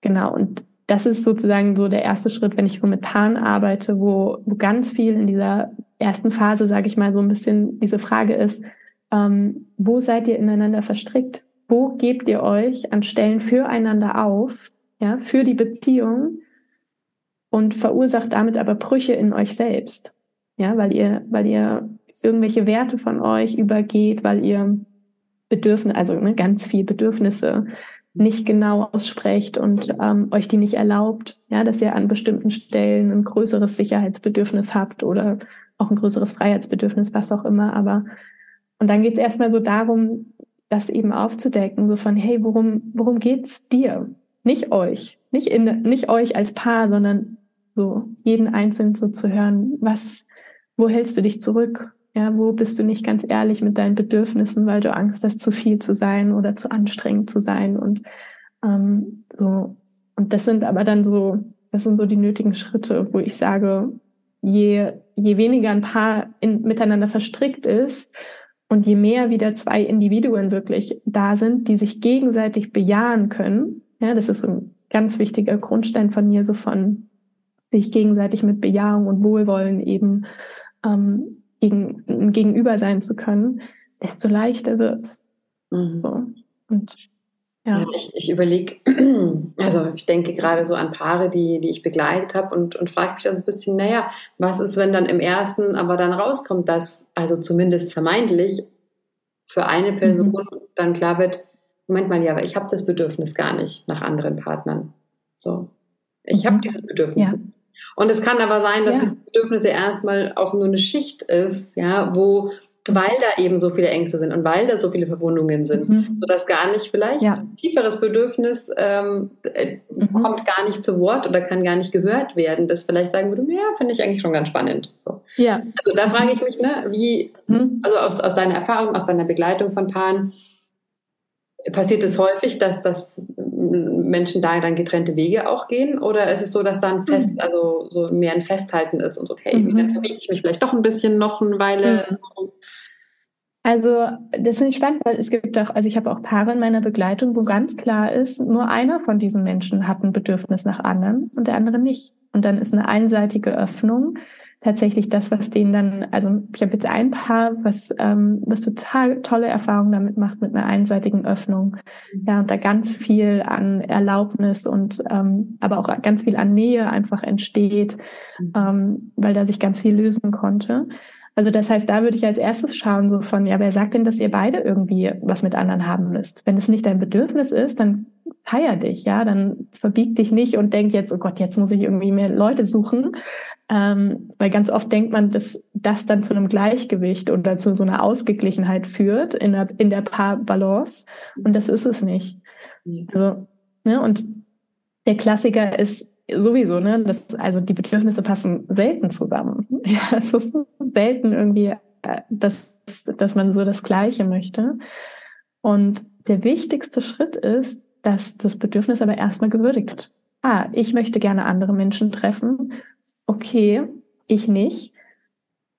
Genau. Und das ist sozusagen so der erste Schritt, wenn ich so mit Paaren arbeite, wo, wo ganz viel in dieser ersten Phase, sage ich mal, so ein bisschen diese Frage ist, ähm, wo seid ihr ineinander verstrickt? Wo gebt ihr euch an Stellen füreinander auf, ja, für die Beziehung und verursacht damit aber Brüche in euch selbst? Ja, weil ihr, weil ihr irgendwelche Werte von euch übergeht, weil ihr Bedürfnisse, also ne, ganz viel Bedürfnisse nicht genau aussprecht und ähm, euch die nicht erlaubt, ja, dass ihr an bestimmten Stellen ein größeres Sicherheitsbedürfnis habt oder auch ein größeres Freiheitsbedürfnis, was auch immer. Aber und dann geht es erstmal so darum, das eben aufzudecken, so von, hey, worum, worum geht's dir? Nicht euch, nicht in, nicht euch als Paar, sondern so jeden Einzelnen so zu hören, was, wo hältst du dich zurück? Ja, wo bist du nicht ganz ehrlich mit deinen Bedürfnissen, weil du Angst hast, zu viel zu sein oder zu anstrengend zu sein und ähm, so. Und das sind aber dann so, das sind so die nötigen Schritte, wo ich sage, je, je weniger ein Paar in, miteinander verstrickt ist und je mehr wieder zwei Individuen wirklich da sind, die sich gegenseitig bejahen können, ja, das ist ein ganz wichtiger Grundstein von mir, so von sich gegenseitig mit Bejahung und Wohlwollen eben ähm, gegen, gegenüber sein zu können, desto leichter wird's. Mhm. So. Und ja. ja ich, ich überlege, also ich denke gerade so an Paare, die, die ich begleitet habe und, und frage mich dann so ein bisschen, naja, was ist, wenn dann im ersten aber dann rauskommt, dass, also zumindest vermeintlich, für eine Person mhm. dann klar wird, Moment mal, ja, aber ich habe das Bedürfnis gar nicht nach anderen Partnern. So. Ich mhm. habe dieses Bedürfnis. Ja. Und es kann aber sein, dass ja. die Bedürfnisse erstmal auf nur eine Schicht ist, ja, wo weil da eben so viele Ängste sind und weil da so viele Verwundungen sind, mhm. sodass gar nicht vielleicht ja. tieferes Bedürfnis ähm, äh, mhm. kommt gar nicht zu Wort oder kann gar nicht gehört werden. Das vielleicht sagen würde, ja, finde ich eigentlich schon ganz spannend. So. Ja. Also da frage ich mich, ne, wie, mhm. also aus, aus deiner Erfahrung, aus deiner Begleitung von Paaren, passiert es häufig, dass das Menschen da dann getrennte Wege auch gehen? Oder ist es so, dass dann fest, mhm. also so mehr ein Festhalten ist und so, okay, mhm. dann verbiege ich mich vielleicht doch ein bisschen noch eine Weile? Mhm. Also, das finde ich spannend, weil es gibt auch, also ich habe auch Paare in meiner Begleitung, wo ganz klar ist, nur einer von diesen Menschen hat ein Bedürfnis nach anderen und der andere nicht. Und dann ist eine einseitige Öffnung tatsächlich das, was denen dann, also ich habe jetzt ein Paar, was, ähm, was total tolle Erfahrungen damit macht, mit einer einseitigen Öffnung. Mhm. Ja, und da ganz viel an Erlaubnis und ähm, aber auch ganz viel an Nähe einfach entsteht, mhm. ähm, weil da sich ganz viel lösen konnte. Also das heißt, da würde ich als erstes schauen, so von, ja, wer sagt denn, dass ihr beide irgendwie was mit anderen haben müsst? Wenn es nicht dein Bedürfnis ist, dann feier dich, ja, dann verbieg dich nicht und denk jetzt, oh Gott, jetzt muss ich irgendwie mehr Leute suchen, ähm, weil ganz oft denkt man, dass das dann zu einem Gleichgewicht oder zu so einer Ausgeglichenheit führt in der, in der Paarbalance. Und das ist es nicht. Also, ne, und der Klassiker ist sowieso, ne, dass, also die Bedürfnisse passen selten zusammen. Ja, es ist selten irgendwie, äh, dass, dass man so das Gleiche möchte. Und der wichtigste Schritt ist, dass das Bedürfnis aber erstmal gewürdigt wird. Ah, ich möchte gerne andere Menschen treffen okay, ich nicht.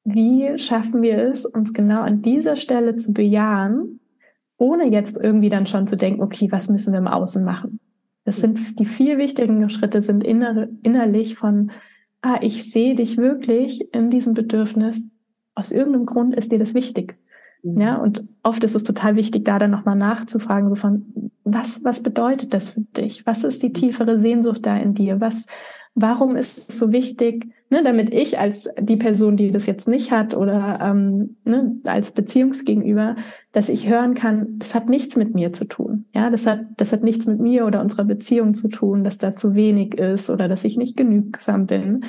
Wie schaffen wir es, uns genau an dieser Stelle zu bejahen, ohne jetzt irgendwie dann schon zu denken, okay, was müssen wir im Außen machen? Das sind die vier wichtigen Schritte sind inner, innerlich von, ah, ich sehe dich wirklich in diesem Bedürfnis. Aus irgendeinem Grund ist dir das wichtig. Mhm. Ja, und oft ist es total wichtig, da dann nochmal nachzufragen, so von, was, was bedeutet das für dich? Was ist die tiefere Sehnsucht da in dir? Was, warum ist es so wichtig, ne, damit ich als die Person, die das jetzt nicht hat oder ähm, ne, als Beziehungsgegenüber, dass ich hören kann, das hat nichts mit mir zu tun. Ja, das hat, das hat nichts mit mir oder unserer Beziehung zu tun, dass da zu wenig ist oder dass ich nicht genügsam bin,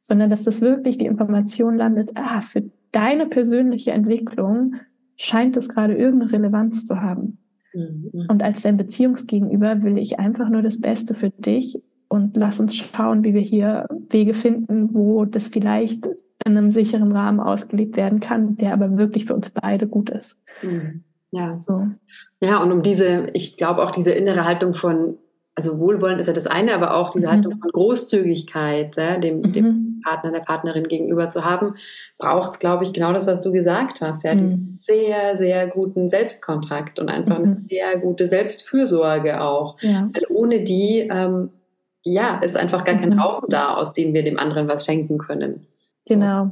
sondern dass das wirklich die Information landet, ah, für deine persönliche Entwicklung scheint es gerade irgendeine Relevanz zu haben. Mhm. Und als dein Beziehungsgegenüber will ich einfach nur das Beste für dich und lass uns schauen, wie wir hier Wege finden, wo das vielleicht in einem sicheren Rahmen ausgelebt werden kann, der aber wirklich für uns beide gut ist. Mhm. Ja. So. Ja, und um diese, ich glaube auch diese innere Haltung von, also Wohlwollen ist ja das eine, aber auch diese mhm. Haltung von Großzügigkeit, ja, dem, mhm. dem Partner, der Partnerin gegenüber zu haben, braucht es, glaube ich, genau das, was du gesagt hast, ja, mhm. diesen sehr, sehr guten Selbstkontakt und einfach eine mhm. sehr gute Selbstfürsorge auch. Ja. Weil ohne die ähm, ja, ist einfach gar kein. Raum da, aus dem wir dem anderen was schenken können. Genau.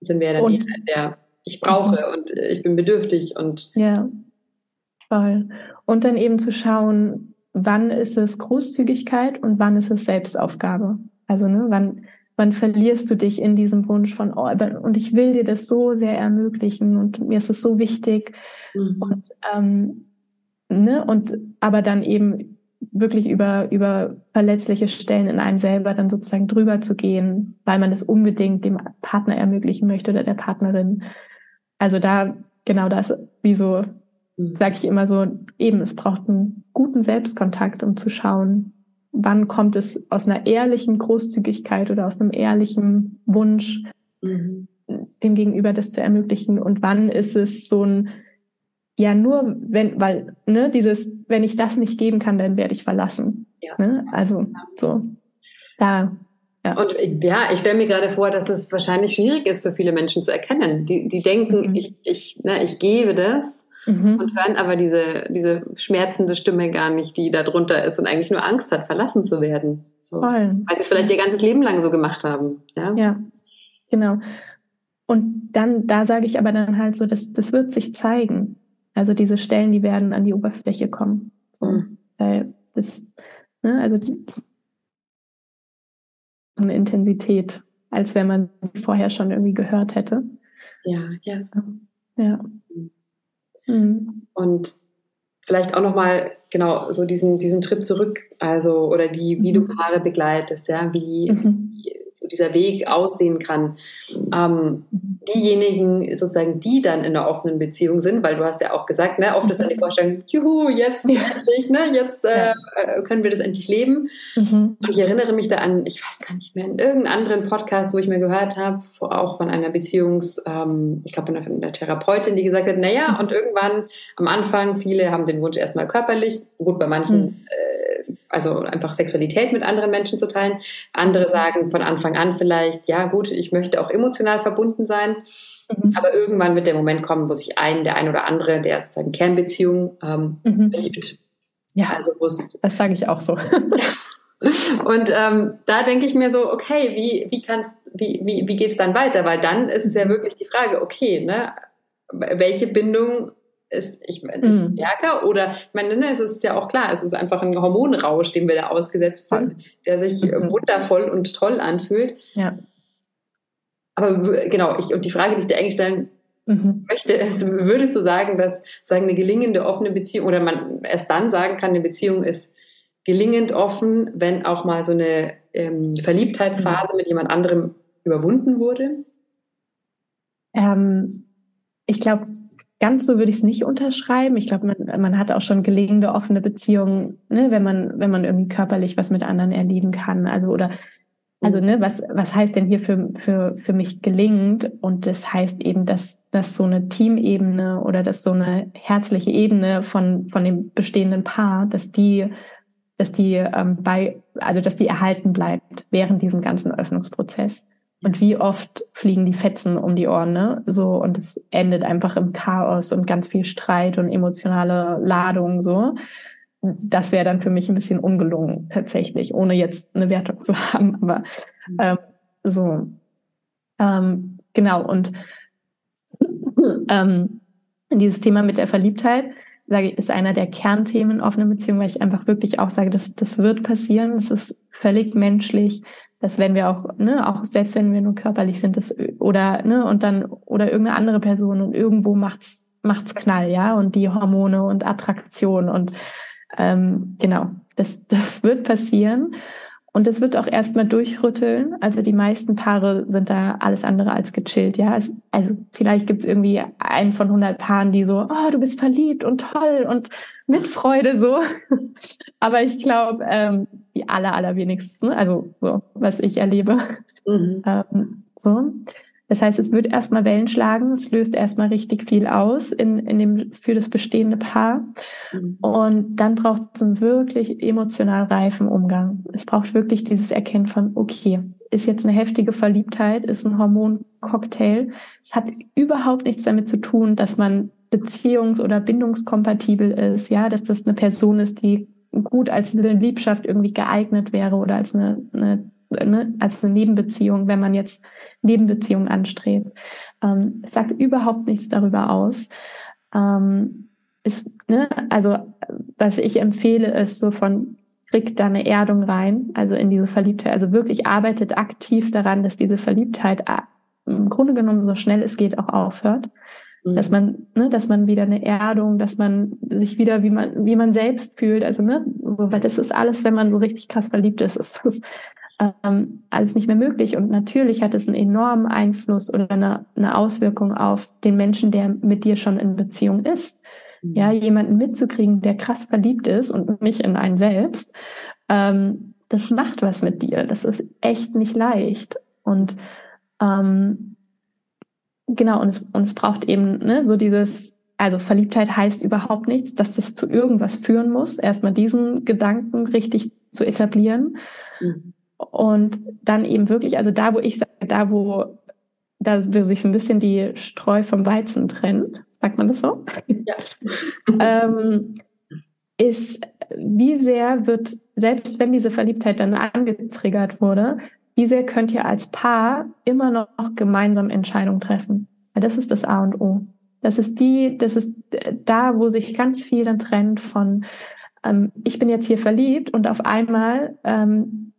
So sind wir dann und, eher der, ich brauche mhm. und ich bin bedürftig und. Ja, voll. Und dann eben zu schauen, wann ist es Großzügigkeit und wann ist es Selbstaufgabe. Also, ne, wann, wann verlierst du dich in diesem Wunsch von, oh, und ich will dir das so sehr ermöglichen und mir ist es so wichtig. Mhm. Und, ähm, ne, und aber dann eben wirklich über, über verletzliche Stellen in einem selber dann sozusagen drüber zu gehen, weil man es unbedingt dem Partner ermöglichen möchte oder der Partnerin. Also da, genau das, wie so, mhm. sage ich immer so, eben, es braucht einen guten Selbstkontakt, um zu schauen, wann kommt es aus einer ehrlichen Großzügigkeit oder aus einem ehrlichen Wunsch, mhm. dem Gegenüber das zu ermöglichen und wann ist es so ein ja, nur wenn, weil, ne, dieses, wenn ich das nicht geben kann, dann werde ich verlassen. Ja. Ne? Also so. Da. Ja. Und ja, ich stelle mir gerade vor, dass es wahrscheinlich schwierig ist für viele Menschen zu erkennen. Die, die denken, mhm. ich, ich, ne, ich gebe das mhm. und hören aber diese, diese schmerzende Stimme gar nicht, die da drunter ist und eigentlich nur Angst hat, verlassen zu werden. So. Weil sie es vielleicht ihr ganzes Leben lang so gemacht haben. Ja, ja genau. Und dann, da sage ich aber dann halt so, das, das wird sich zeigen. Also diese Stellen, die werden an die Oberfläche kommen. So, mhm. das, ne, also eine Intensität, als wenn man vorher schon irgendwie gehört hätte. Ja, ja. Ja. Mhm. Und vielleicht auch nochmal genau so diesen, diesen Trip zurück, also oder die, wie du mhm. Paare begleitest, ja, wie, mhm. wie so dieser Weg aussehen kann. Ähm, diejenigen sozusagen, die dann in einer offenen Beziehung sind, weil du hast ja auch gesagt, ne, oft ist dann die mhm. Vorstellung, juhu, jetzt ja. endlich, ne, jetzt äh, äh, können wir das endlich leben. Mhm. Und ich erinnere mich da an, ich weiß gar nicht mehr, in irgendeinem anderen Podcast, wo ich mir gehört habe, auch von einer Beziehungs, ähm, ich glaube, von einer Therapeutin, die gesagt hat, naja, mhm. und irgendwann am Anfang, viele haben den Wunsch erstmal körperlich, gut, bei manchen mhm. äh, also einfach Sexualität mit anderen Menschen zu teilen. Andere mhm. sagen von Anfang an vielleicht, ja gut, ich möchte auch emotional verbunden sein. Mhm. Aber irgendwann wird der Moment kommen, wo sich ein, der ein oder andere, der ist seine Kernbeziehung ähm, mhm. liebt. Ja, also das sage ich auch so. Und ähm, da denke ich mir so, okay, wie, wie kannst, wie, wie, wie geht es dann weiter? Weil dann ist es ja mhm. wirklich die Frage, okay, ne, welche Bindung ist, ich, ist mhm. stärker oder ich meine, ne, es ist ja auch klar, es ist einfach ein Hormonrausch, dem wir da ausgesetzt sind, der sich mhm. wundervoll und toll anfühlt. Ja. Aber genau, ich, und die Frage, die ich dir eigentlich stellen mhm. möchte, ist, würdest du sagen, dass sagen eine gelingende offene Beziehung oder man erst dann sagen kann, eine Beziehung ist gelingend offen, wenn auch mal so eine ähm, Verliebtheitsphase mhm. mit jemand anderem überwunden wurde? Ähm, ich glaube, Ganz so würde ich es nicht unterschreiben. Ich glaube, man, man hat auch schon gelingende offene Beziehungen, ne, wenn man, wenn man irgendwie körperlich was mit anderen erleben kann. Also oder also mhm. ne, was, was heißt denn hier für, für, für mich gelingend? Und das heißt eben, dass, dass so eine Teamebene oder dass so eine herzliche Ebene von, von dem bestehenden Paar, dass die, dass die ähm, bei, also dass die erhalten bleibt während diesem ganzen Öffnungsprozess. Und wie oft fliegen die Fetzen um die Ohren, ne? So, und es endet einfach im Chaos und ganz viel Streit und emotionale Ladung, so. Das wäre dann für mich ein bisschen ungelungen, tatsächlich, ohne jetzt eine Wertung zu haben, aber ähm, so. Ähm, genau, und ähm, dieses Thema mit der Verliebtheit, sage ich, ist einer der Kernthemen offener Beziehung, weil ich einfach wirklich auch sage, dass das wird passieren. Das ist völlig menschlich, dass wenn wir auch, ne, auch selbst wenn wir nur körperlich sind, das oder ne, und dann oder irgendeine andere Person und irgendwo macht's macht's Knall, ja, und die Hormone und Attraktion und ähm, genau, das das wird passieren und es wird auch erstmal durchrütteln. Also die meisten Paare sind da alles andere als gechillt. Ja, also, also vielleicht gibt es irgendwie einen von 100 Paaren, die so, oh, du bist verliebt und toll und mit Freude so. Aber ich glaube, ähm, die aller allerwenigsten, also so was ich erlebe, mhm. ähm, so das heißt, es wird erstmal Wellen schlagen, es löst erstmal richtig viel aus in, in dem, für das bestehende Paar. Mhm. Und dann braucht es einen wirklich emotional reifen Umgang. Es braucht wirklich dieses Erkennen von, okay, ist jetzt eine heftige Verliebtheit, ist ein Hormoncocktail. Es hat überhaupt nichts damit zu tun, dass man beziehungs- oder bindungskompatibel ist, ja, dass das eine Person ist, die gut als eine Liebschaft irgendwie geeignet wäre oder als eine, eine ne, als eine Nebenbeziehung, wenn man jetzt Nebenbeziehungen anstrebt. Ähm, es sagt überhaupt nichts darüber aus. Ähm, ist, ne, also was ich empfehle, ist so von kriegt da eine Erdung rein, also in diese Verliebtheit, also wirklich arbeitet aktiv daran, dass diese Verliebtheit äh, im Grunde genommen so schnell es geht auch aufhört. Mhm. Dass man, ne, dass man wieder eine Erdung, dass man sich wieder, wie man, wie man selbst fühlt, also ne, so, weil das ist alles, wenn man so richtig krass verliebt ist, ist das ähm, alles nicht mehr möglich. Und natürlich hat es einen enormen Einfluss oder eine, eine Auswirkung auf den Menschen, der mit dir schon in Beziehung ist. Mhm. Ja, jemanden mitzukriegen, der krass verliebt ist und mich in einen selbst, ähm, das macht was mit dir. Das ist echt nicht leicht. Und ähm, genau, und es, und es braucht eben ne, so dieses, also Verliebtheit heißt überhaupt nichts, dass das zu irgendwas führen muss. Erstmal diesen Gedanken richtig zu etablieren. Mhm. Und dann eben wirklich, also da, wo ich sage, da, wo, da wo sich ein bisschen die Streu vom Weizen trennt, sagt man das so? Ja. ähm, ist, wie sehr wird, selbst wenn diese Verliebtheit dann angetriggert wurde, wie sehr könnt ihr als Paar immer noch gemeinsam Entscheidungen treffen? Das ist das A und O. Das ist die, das ist da, wo sich ganz viel dann trennt von, ähm, ich bin jetzt hier verliebt und auf einmal ähm,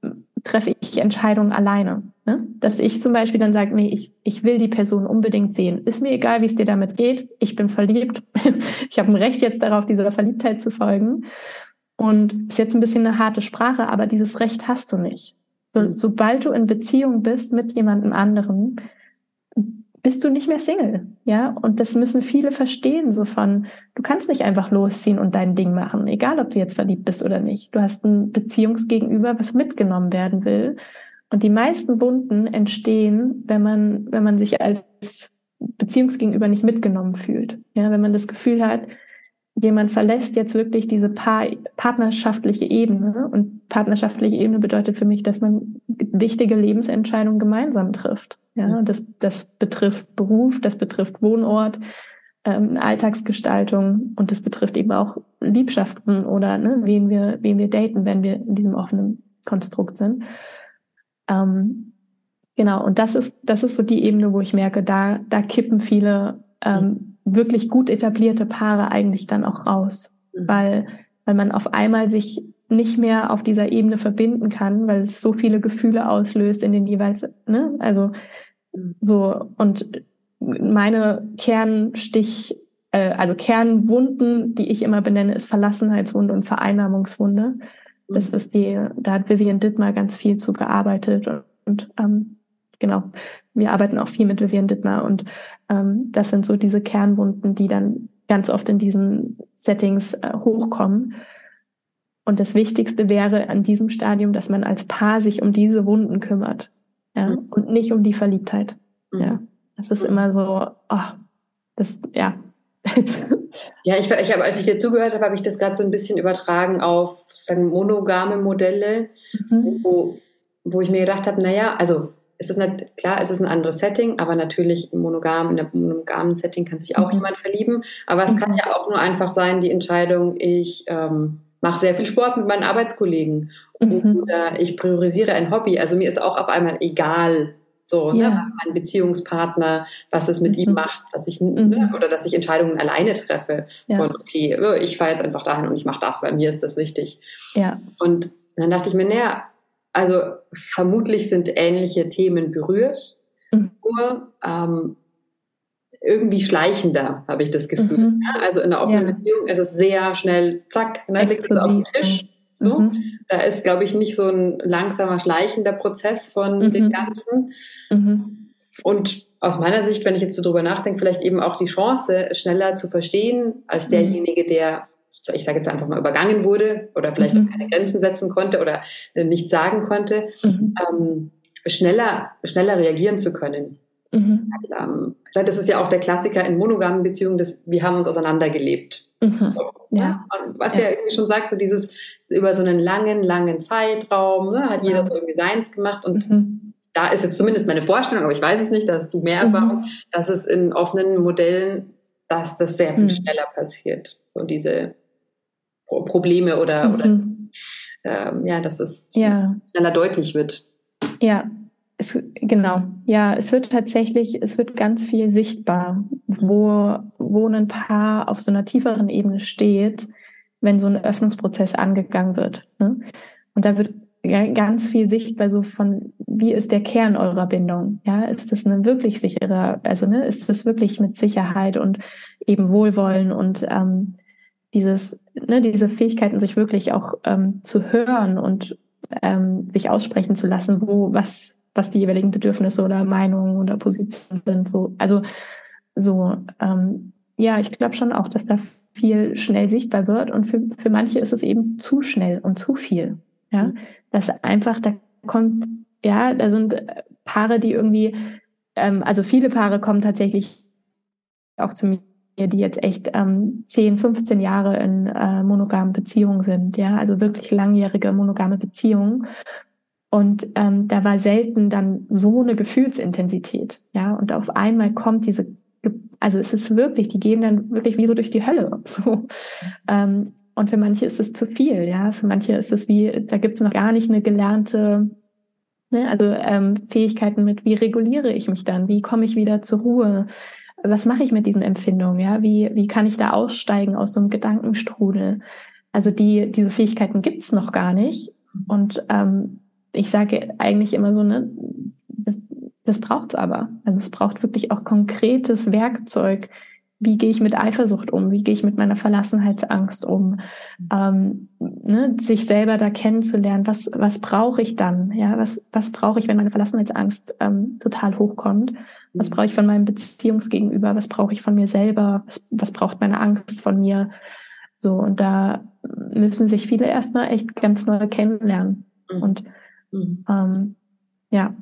treffe ich Entscheidungen alleine. Ne? Dass ich zum Beispiel dann sage, nee, ich, ich will die Person unbedingt sehen. Ist mir egal, wie es dir damit geht. Ich bin verliebt. ich habe ein Recht jetzt darauf, dieser Verliebtheit zu folgen. Und ist jetzt ein bisschen eine harte Sprache, aber dieses Recht hast du nicht. So, mhm. sobald du in Beziehung bist mit jemandem anderen, bist du nicht mehr Single, ja? Und das müssen viele verstehen, so von, du kannst nicht einfach losziehen und dein Ding machen, egal ob du jetzt verliebt bist oder nicht. Du hast ein Beziehungsgegenüber, was mitgenommen werden will. Und die meisten Wunden entstehen, wenn man, wenn man sich als Beziehungsgegenüber nicht mitgenommen fühlt. Ja, wenn man das Gefühl hat, jemand verlässt jetzt wirklich diese Paar partnerschaftliche Ebene. Und partnerschaftliche Ebene bedeutet für mich, dass man wichtige Lebensentscheidungen gemeinsam trifft. Ja, das, das betrifft Beruf, das betrifft Wohnort, ähm, Alltagsgestaltung und das betrifft eben auch Liebschaften oder ne, wen wir, wen wir daten, wenn wir in diesem offenen Konstrukt sind. Ähm, genau, und das ist, das ist so die Ebene, wo ich merke, da, da kippen viele ähm, wirklich gut etablierte Paare eigentlich dann auch raus, mhm. weil, weil man auf einmal sich nicht mehr auf dieser Ebene verbinden kann, weil es so viele Gefühle auslöst in den jeweils, ne? Also so und meine Kernstich, äh, also Kernwunden, die ich immer benenne, ist Verlassenheitswunde und Vereinnahmungswunde. Das mhm. ist die, da hat Vivian Dittmar ganz viel zu gearbeitet und, und ähm, genau, wir arbeiten auch viel mit Vivian Dittmar und das sind so diese Kernwunden, die dann ganz oft in diesen Settings äh, hochkommen. Und das Wichtigste wäre an diesem Stadium, dass man als Paar sich um diese Wunden kümmert. Ja, mhm. und nicht um die Verliebtheit. Mhm. Ja, das ist immer so, oh, das, ja. ja, ich, ich habe, als ich dir zugehört habe, habe ich das gerade so ein bisschen übertragen auf sozusagen monogame Modelle, mhm. wo, wo ich mir gedacht habe, naja, also es ist nicht, klar, es ist ein anderes Setting, aber natürlich monogam, in einem monogamen Setting kann sich auch mhm. jemand verlieben. Aber es kann mhm. ja auch nur einfach sein, die Entscheidung, ich ähm, mache sehr viel Sport mit meinen Arbeitskollegen mhm. oder ich priorisiere ein Hobby. Also mir ist auch auf einmal egal, so, ne, ja. ne, was mein Beziehungspartner, was es mit mhm. ihm macht, dass ich ne, mhm. oder dass ich Entscheidungen alleine treffe. Ja. Von okay, ich fahre jetzt einfach dahin und ich mache das, weil mir ist das wichtig. Ja. Und dann dachte ich mir, naja, Also vermutlich sind ähnliche Themen berührt, mhm. nur ähm, irgendwie schleichender, habe ich das Gefühl. Mhm. Also in der offenen ja. Beziehung ist es sehr schnell, zack, ne, auf dem Tisch. So. Mhm. Da ist, glaube ich, nicht so ein langsamer, schleichender Prozess von mhm. dem Ganzen. Mhm. Und aus meiner Sicht, wenn ich jetzt so drüber nachdenke, vielleicht eben auch die Chance, schneller zu verstehen, als mhm. derjenige, der, ich sage jetzt einfach mal, übergangen wurde oder vielleicht auch keine Grenzen setzen konnte oder nichts sagen konnte, ähm, schneller, schneller reagieren zu können. Mhm. Ähm, das ist ja auch der Klassiker in monogamen Beziehungen, dass wir haben uns auseinandergelebt. Mhm. Ja. was ja. ja. irgendwie schon sagst, so dieses über so einen langen, langen Zeitraum, ne, hat jeder so irgendwie seins gemacht und mhm. da ist jetzt zumindest meine Vorstellung, aber ich weiß es nicht, da hast du mehr mhm. Erfahrung, dass es in offenen Modellen, dass das sehr viel mhm. schneller passiert. So diese Probleme oder, oder mhm. ähm, ja, dass es ja. schneller deutlich wird. Ja, es, genau, ja, es wird tatsächlich, es wird ganz viel sichtbar, wo, wo ein Paar auf so einer tieferen Ebene steht, wenn so ein Öffnungsprozess angegangen wird. Ne? Und da wird ganz viel sichtbar so von, wie ist der Kern eurer Bindung? Ja, ist das eine wirklich sichere, also ne, ist das wirklich mit Sicherheit und eben Wohlwollen und ähm, dieses, ne, diese Fähigkeiten, sich wirklich auch ähm, zu hören und ähm, sich aussprechen zu lassen, wo was was die jeweiligen Bedürfnisse oder Meinungen oder Positionen sind. So, also so, ähm, ja, ich glaube schon auch, dass da viel schnell sichtbar wird und für, für manche ist es eben zu schnell und zu viel. Ja, mhm. dass einfach da kommt, ja, da sind Paare, die irgendwie, ähm, also viele Paare kommen tatsächlich auch zu mir, die jetzt echt ähm, 10, 15 Jahre in äh, monogamen Beziehungen sind, ja, also wirklich langjährige monogame Beziehungen und ähm, da war selten dann so eine Gefühlsintensität. Ja, und auf einmal kommt diese, also es ist wirklich, die gehen dann wirklich wie so durch die Hölle. So. Ähm, und für manche ist es zu viel, ja. Für manche ist es wie, da gibt es noch gar nicht eine gelernte, ne, also ähm, Fähigkeiten mit, wie reguliere ich mich dann, wie komme ich wieder zur Ruhe, was mache ich mit diesen Empfindungen, ja, wie, wie kann ich da aussteigen aus so einem Gedankenstrudel? Also die, diese Fähigkeiten gibt's noch gar nicht. Und ähm, ich sage eigentlich immer so, ne, das, das braucht's aber. Also es braucht wirklich auch konkretes Werkzeug. Wie gehe ich mit Eifersucht um? Wie gehe ich mit meiner Verlassenheitsangst um? Ähm, ne, sich selber da kennenzulernen. Was, was brauche ich dann? Ja, was, was brauche ich, wenn meine Verlassenheitsangst ähm, total hochkommt? Was brauche ich von meinem Beziehungsgegenüber? Was brauche ich von mir selber? Was, was braucht meine Angst von mir? So, und da müssen sich viele erstmal echt ganz neu kennenlernen. Mhm. Und Mhm. Ähm, ja.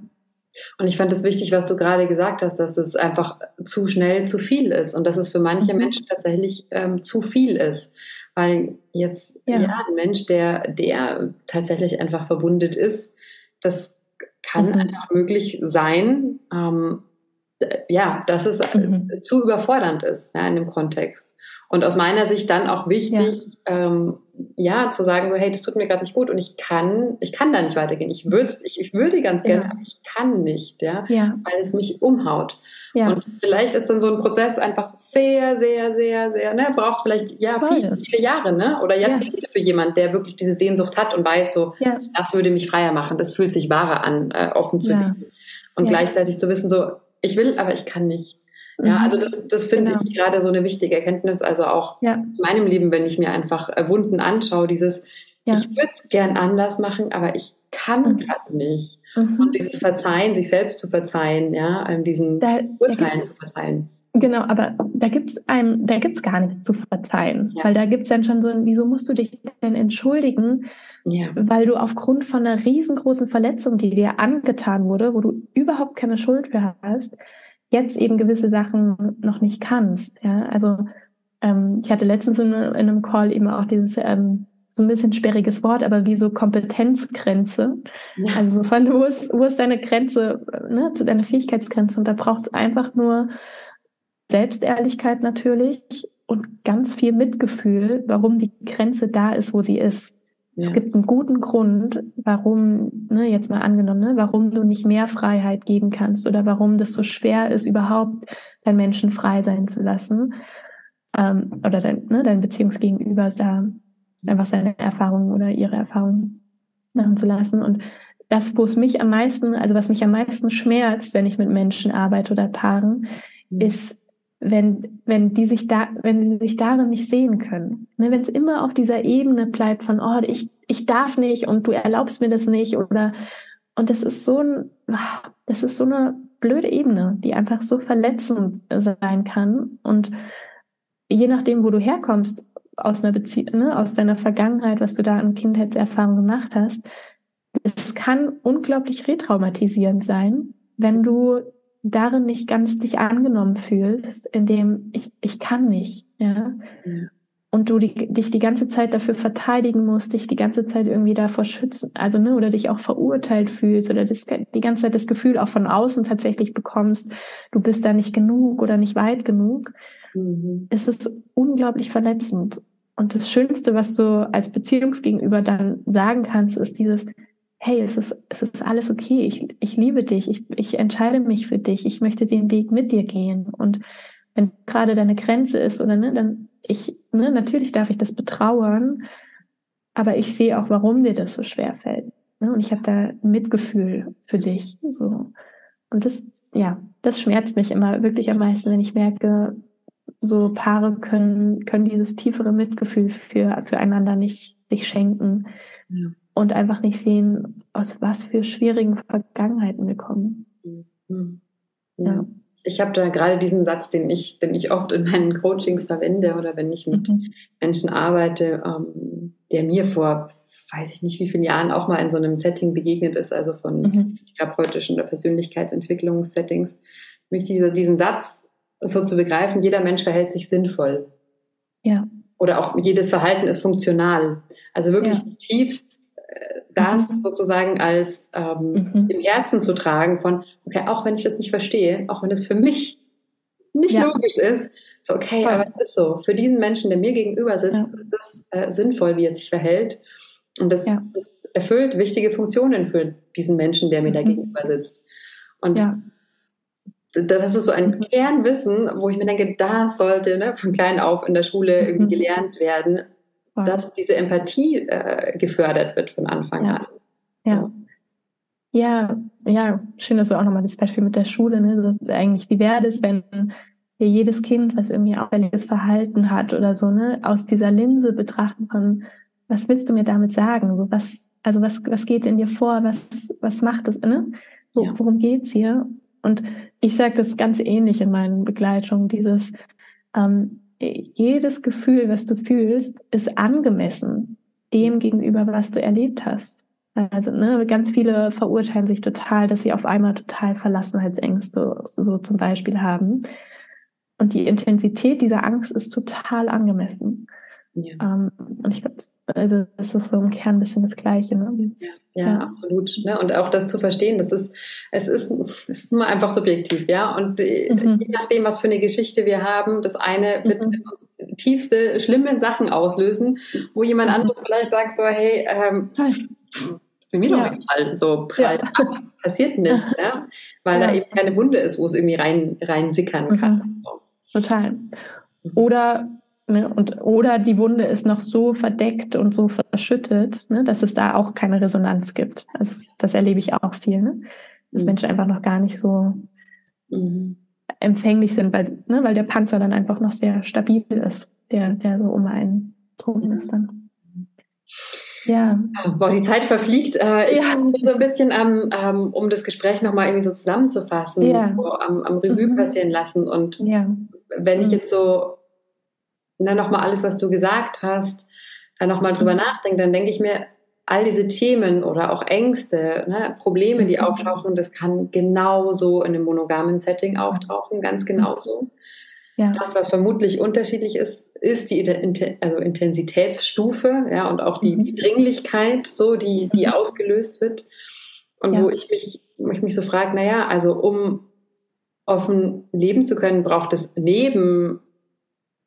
Und ich fand es wichtig, was du gerade gesagt hast, dass es einfach zu schnell zu viel ist und dass es für manche mhm. Menschen tatsächlich ähm, zu viel ist. Weil jetzt ja. ja. ein Mensch, der, der tatsächlich einfach verwundet ist, das kann mhm. einfach möglich sein, ähm, ja, dass es mhm. zu überfordernd ist ja, in dem Kontext. Und aus meiner Sicht dann auch wichtig, ja, ähm, ja zu sagen, so, hey, das tut mir gerade nicht gut und ich kann, ich kann da nicht weitergehen. Ich würde, ich, ich würde ganz gerne, ja. aber ich kann nicht, ja, ja, weil es mich umhaut. Ja. Und vielleicht ist dann so ein Prozess einfach sehr, sehr, sehr, sehr, ne, braucht vielleicht ja viele, viele Jahre, ne, oder Jahrzehnte für jemand, der wirklich diese Sehnsucht hat und weiß, so, das würde mich freier machen, das fühlt sich wahrer an, äh, offen zu lieben. Und gleichzeitig zu wissen, so, ich will, aber ich kann nicht. Ja, mhm. also das, das finde genau. ich gerade so eine wichtige Erkenntnis. Also auch ja. in meinem Leben, wenn ich mir einfach äh, Wunden anschaue, dieses, ja. ich würde es gern anders machen, aber ich kann mhm. gerade nicht. Mhm. Und dieses Verzeihen, sich selbst zu verzeihen, ja, ähm, diesen da, Urteilen da zu verzeihen. Genau, aber da gibt's einem, da gibt's gar nichts zu verzeihen, ja. weil da gibt's dann schon so, wieso musst du dich denn entschuldigen, ja. weil du aufgrund von einer riesengroßen Verletzung, die dir angetan wurde, wo du überhaupt keine Schuld für hast, jetzt eben gewisse Sachen noch nicht kannst. Ja, also ähm, ich hatte letztens in, in, einem Call eben auch dieses ähm, so ein bisschen sperriges Wort, aber wie so Kompetenzgrenze. Ja. Also so von wo ist, wo ist deine Grenze, ne, zu deiner Fähigkeitsgrenze? Und da braucht es einfach nur Selbstehrlichkeit natürlich und ganz viel Mitgefühl, warum die Grenze da ist, wo sie ist. Ja. Es gibt einen guten Grund, warum, ne, jetzt mal angenommen, ne, warum du nicht mehr Freiheit geben kannst oder warum das so schwer ist, überhaupt deinen Menschen frei sein zu lassen ähm, oder dein, ne, dein Beziehungsgegenüber da einfach seine Erfahrungen oder ihre Erfahrungen machen zu lassen. Und das, wo es mich am meisten, also was mich am meisten schmerzt, wenn ich mit Menschen arbeite oder Paaren, mhm. ist, wenn, wenn die sich da, wenn sie sich darin nicht sehen können. Ne, wenn es immer auf dieser Ebene bleibt von, oh, ich, ich darf nicht und du erlaubst mir das nicht oder, und das ist so ein, das ist so eine blöde Ebene, die einfach so verletzend sein kann und je nachdem, wo du herkommst, aus einer Beziehung, ne, aus deiner Vergangenheit, was du da an Kindheitserfahrung gemacht hast, es kann unglaublich retraumatisierend sein, wenn du darin nicht ganz dich angenommen fühlst, in dem ich, ich kann nicht, ja. Mhm. Und du die, dich die ganze Zeit dafür verteidigen musst, dich die ganze Zeit irgendwie davor schützen, also ne, oder dich auch verurteilt fühlst oder das, die ganze Zeit das Gefühl auch von außen tatsächlich bekommst, du bist da nicht genug oder nicht weit genug. Mhm. Es ist unglaublich verletzend. Und das Schönste, was du als Beziehungsgegenüber dann sagen kannst, ist dieses, hey, es ist, es ist alles okay, ich, ich liebe dich, ich, ich entscheide mich für dich, ich möchte den Weg mit dir gehen. Und wenn gerade deine Grenze ist, oder ne, dann ich, ne, natürlich darf ich das betrauern, aber ich sehe auch, warum dir das so schwer fällt. Ne? Und ich habe da Mitgefühl für dich. So. Und das, ja, das schmerzt mich immer wirklich am meisten, wenn ich merke, so Paare können, können dieses tiefere Mitgefühl für, füreinander nicht sich schenken. Ja und einfach nicht sehen, aus was für schwierigen Vergangenheiten wir kommen. Mhm. Ja. ja. Ich habe da gerade diesen Satz, den ich, den ich oft in meinen Coachings verwende oder wenn ich mit mhm. Menschen arbeite, ähm, der mir vor, weiß ich nicht wie vielen Jahren auch mal in so einem Setting begegnet ist, also von mhm. therapeutischen oder Persönlichkeitsentwicklungssettings, mich diese, diesen Satz so zu begreifen, jeder Mensch verhält sich sinnvoll. Ja. Oder auch jedes Verhalten ist funktional. Also wirklich ja. tiefst das mhm. sozusagen als ähm, mhm. im Herzen zu tragen von, okay, auch wenn ich das nicht verstehe, auch wenn es für mich nicht ja. logisch ist, so, okay, Voll. aber es ist so. Für diesen Menschen, der mir gegenüber sitzt, ja. ist das äh, sinnvoll, wie er sich verhält. Und das, ja. das, erfüllt wichtige Funktionen für diesen Menschen, der mir mhm. da gegenüber sitzt. Und das ist so ein mhm. Kernwissen, wo ich mir denke, da sollte ne, von klein auf in der Schule irgendwie mhm. gelernt werden, dass diese Empathie äh, gefördert wird von Anfang ja. an. Ja. Ja, ja, schön, dass du auch nochmal das Beispiel mit der Schule, ne? Das eigentlich, wie wäre das, wenn wir jedes Kind, was irgendwie auffälliges Verhalten hat oder so, ne, aus dieser Linse betrachten von, was willst du mir damit sagen? So, was, also was, was geht in dir vor? Was, was macht das, ne? So, ja. Worum geht's hier? Und ich sage das ganz ähnlich in meinen Begleitungen, dieses, ähm, jedes Gefühl, was du fühlst, ist angemessen dem gegenüber, was du erlebt hast. Also ne, ganz viele verurteilen sich total, dass sie auf einmal total Verlassenheitsängste so zum Beispiel haben. Und die Intensität dieser Angst ist total angemessen. Ja. Ähm, und ich glaube, also das ist so im Kern ein bisschen das Gleiche. Ne? Ja, ja, absolut. Ne? Und auch das zu verstehen, das ist, es ist, es ist nur einfach subjektiv, ja. Und äh, mhm. je nachdem, was für eine Geschichte wir haben, das eine wird mhm. uns tiefste, schlimme Sachen auslösen, wo jemand mhm. anderes vielleicht sagt so, hey, ähm, sind mir doch ja. egal, so prall ja. ab, passiert nicht, ja? weil da eben keine Wunde ist, wo es irgendwie rein, rein sickern kann. Mhm. Total. Mhm. Oder Ne? Und, oder die Wunde ist noch so verdeckt und so verschüttet, ne? dass es da auch keine Resonanz gibt. Also das erlebe ich auch viel, ne? dass mhm. Menschen einfach noch gar nicht so mhm. empfänglich sind, weil, ne? weil der Panzer dann einfach noch sehr stabil ist, der, der so um einen drum ist dann. Ja. Boah, die Zeit verfliegt. Äh, ich ja. bin so ein bisschen am, ähm, um das Gespräch nochmal irgendwie so zusammenzufassen, ja. so am, am Revue mhm. passieren lassen. Und ja. wenn ich mhm. jetzt so und dann nochmal alles, was du gesagt hast, dann nochmal drüber mhm. nachdenke, dann denke ich mir, all diese Themen oder auch Ängste, ne, Probleme, die mhm. auftauchen, das kann genauso in einem monogamen Setting auftauchen, ganz genauso. Ja. Das, was vermutlich unterschiedlich ist, ist die also Intensitätsstufe, ja, und auch die, mhm. die Dringlichkeit, so, die, die mhm. ausgelöst wird. Und ja. wo ich mich, ich mich so frage, naja, also um offen leben zu können, braucht es neben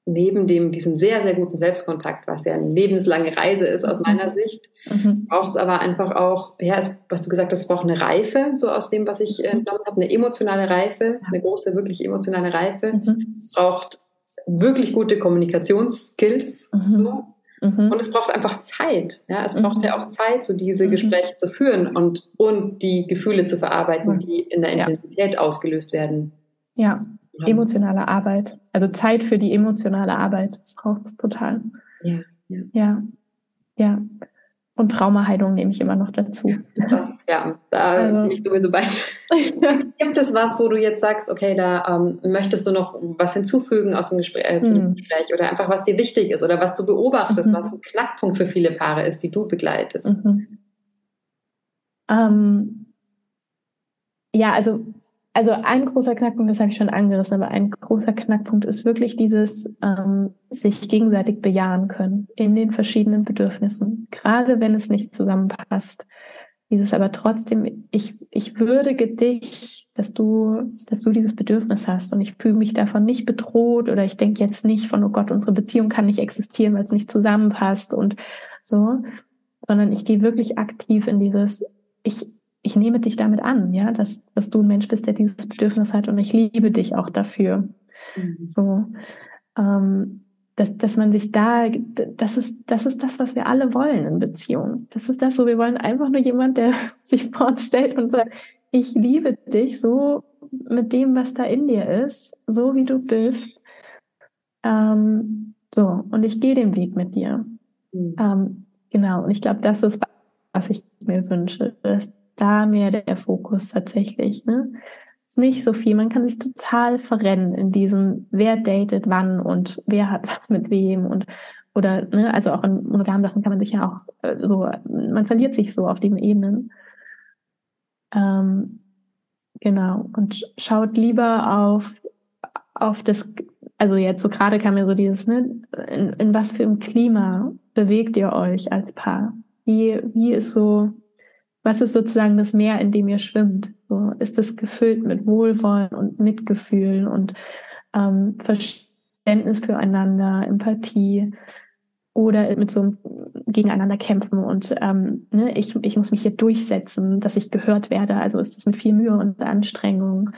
neben dem diesen sehr, sehr guten Selbstkontakt, was ja eine lebenslange Reise ist aus meiner mhm. Sicht, mhm. braucht es aber einfach auch, ja, es, was du gesagt hast, es braucht eine Reife, so aus dem, was ich mhm. entnommen habe, eine emotionale Reife, eine große, wirklich emotionale Reife, mhm. braucht wirklich gute Kommunikationsskills, mhm. so, Mhm. Und es braucht einfach Zeit. Ja? Es braucht ja auch Zeit, so diese. Gespräche zu führen und, und die Gefühle zu verarbeiten, die in der Intensität ja. ausgelöst werden. Ja, emotionale Arbeit. Also Zeit für die emotionale Arbeit braucht es total. Ja, ja. ja. ja. Und Traumaheilung nehme ich immer noch dazu. Das, ja, da also. bin ich sowieso bei. Gibt es was, wo du jetzt sagst, okay, da ähm, möchtest du noch was hinzufügen aus dem Gespräch, äh, zu mhm. Gespräch oder einfach was dir wichtig ist oder was du beobachtest, mhm. was ein Knackpunkt für viele Paare ist, die du begleitest? Mhm. Ähm, ja, also also ein großer Knackpunkt, das habe ich schon angerissen, aber ein großer Knackpunkt ist wirklich dieses ähm, sich gegenseitig bejahen können in den verschiedenen Bedürfnissen, gerade wenn es nicht zusammenpasst. Dieses aber trotzdem, ich, ich würdige dich, dass du, dass du dieses Bedürfnis hast und ich fühle mich davon nicht bedroht oder ich denke jetzt nicht von, oh Gott, unsere Beziehung kann nicht existieren, weil es nicht zusammenpasst und so, sondern ich gehe wirklich aktiv in dieses, ich, ich nehme dich damit an, ja, dass, dass du ein Mensch bist, der dieses Bedürfnis hat und ich liebe dich auch dafür. Mhm. So, ähm, dass, dass man sich da, das ist, das ist das, was wir alle wollen in Beziehungen. Das ist das, so wir wollen einfach nur jemand, der sich vor uns stellt und sagt, ich liebe dich so mit dem, was da in dir ist, so wie du bist. Ähm, so, und ich gehe den Weg mit dir. Mhm. Ähm, genau, und ich glaube, das ist, was ich mir wünsche, dass da mehr der Fokus tatsächlich. Ne? Ist nicht so viel. Man kann sich total verrennen in diesem, wer datet wann und wer hat was mit wem und oder ne, also auch in monogamen Sachen kann man sich ja auch äh, so, man verliert sich so auf diesen Ebenen. Ähm, genau und schaut lieber auf auf das, also jetzt so gerade kam mir so dieses, ne, in, in was für einem Klima bewegt ihr euch als Paar? Wie wie ist so was ist sozusagen das Meer, in dem ihr schwimmt? So, ist es gefüllt mit Wohlwollen und Mitgefühl und ähm, Verständnis füreinander, Empathie oder mit so einem gegeneinander kämpfen und ähm, ne, ich, ich muss mich hier durchsetzen, dass ich gehört werde. Also ist es mit viel Mühe und Anstrengung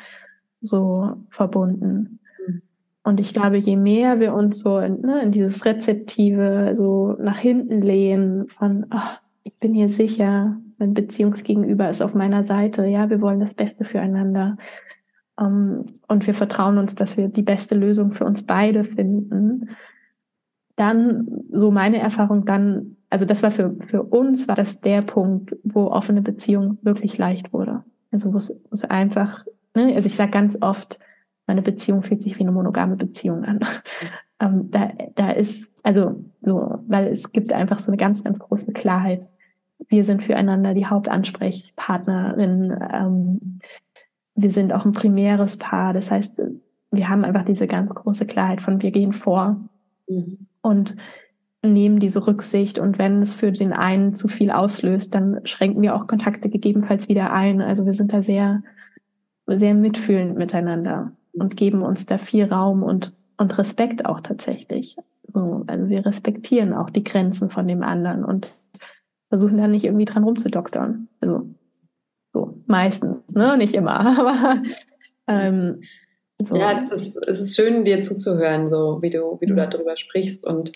so verbunden. Mhm. Und ich glaube, je mehr wir uns so in, ne, in dieses Rezeptive so nach hinten lehnen von, oh, ich bin hier sicher, mein Beziehungsgegenüber ist auf meiner Seite, ja, wir wollen das Beste füreinander. Um, ähm, und wir vertrauen uns, dass wir die beste Lösung für uns beide finden. Dann, so meine Erfahrung, dann, also das war für, für uns, war das der Punkt, wo offene Beziehung wirklich leicht wurde. Also wo es, einfach, ne, also ich sage ganz oft, meine Beziehung fühlt sich wie eine monogame Beziehung an. um, ähm, da, da ist, also so, weil es gibt einfach so eine ganz, ganz große Klarheit wir sind füreinander die Hauptansprechpartnerin. Ähm, wir sind auch ein primäres Paar. Das heißt, wir haben einfach diese ganz große Klarheit von wir gehen vor mhm. und nehmen diese Rücksicht. Und wenn es für den einen zu viel auslöst, dann schränken wir auch Kontakte gegebenenfalls wieder ein. Also wir sind da sehr, sehr mitfühlend miteinander und geben uns da viel Raum und, und Respekt auch tatsächlich. So, also wir respektieren auch die Grenzen von dem anderen und versuchen dann nicht irgendwie dran rumzudoktern. Also so meistens, ne? Nicht immer, aber ähm, so. Ja, das ist, es ist schön, dir zuzuhören, so wie du, wie du mhm. darüber sprichst. Und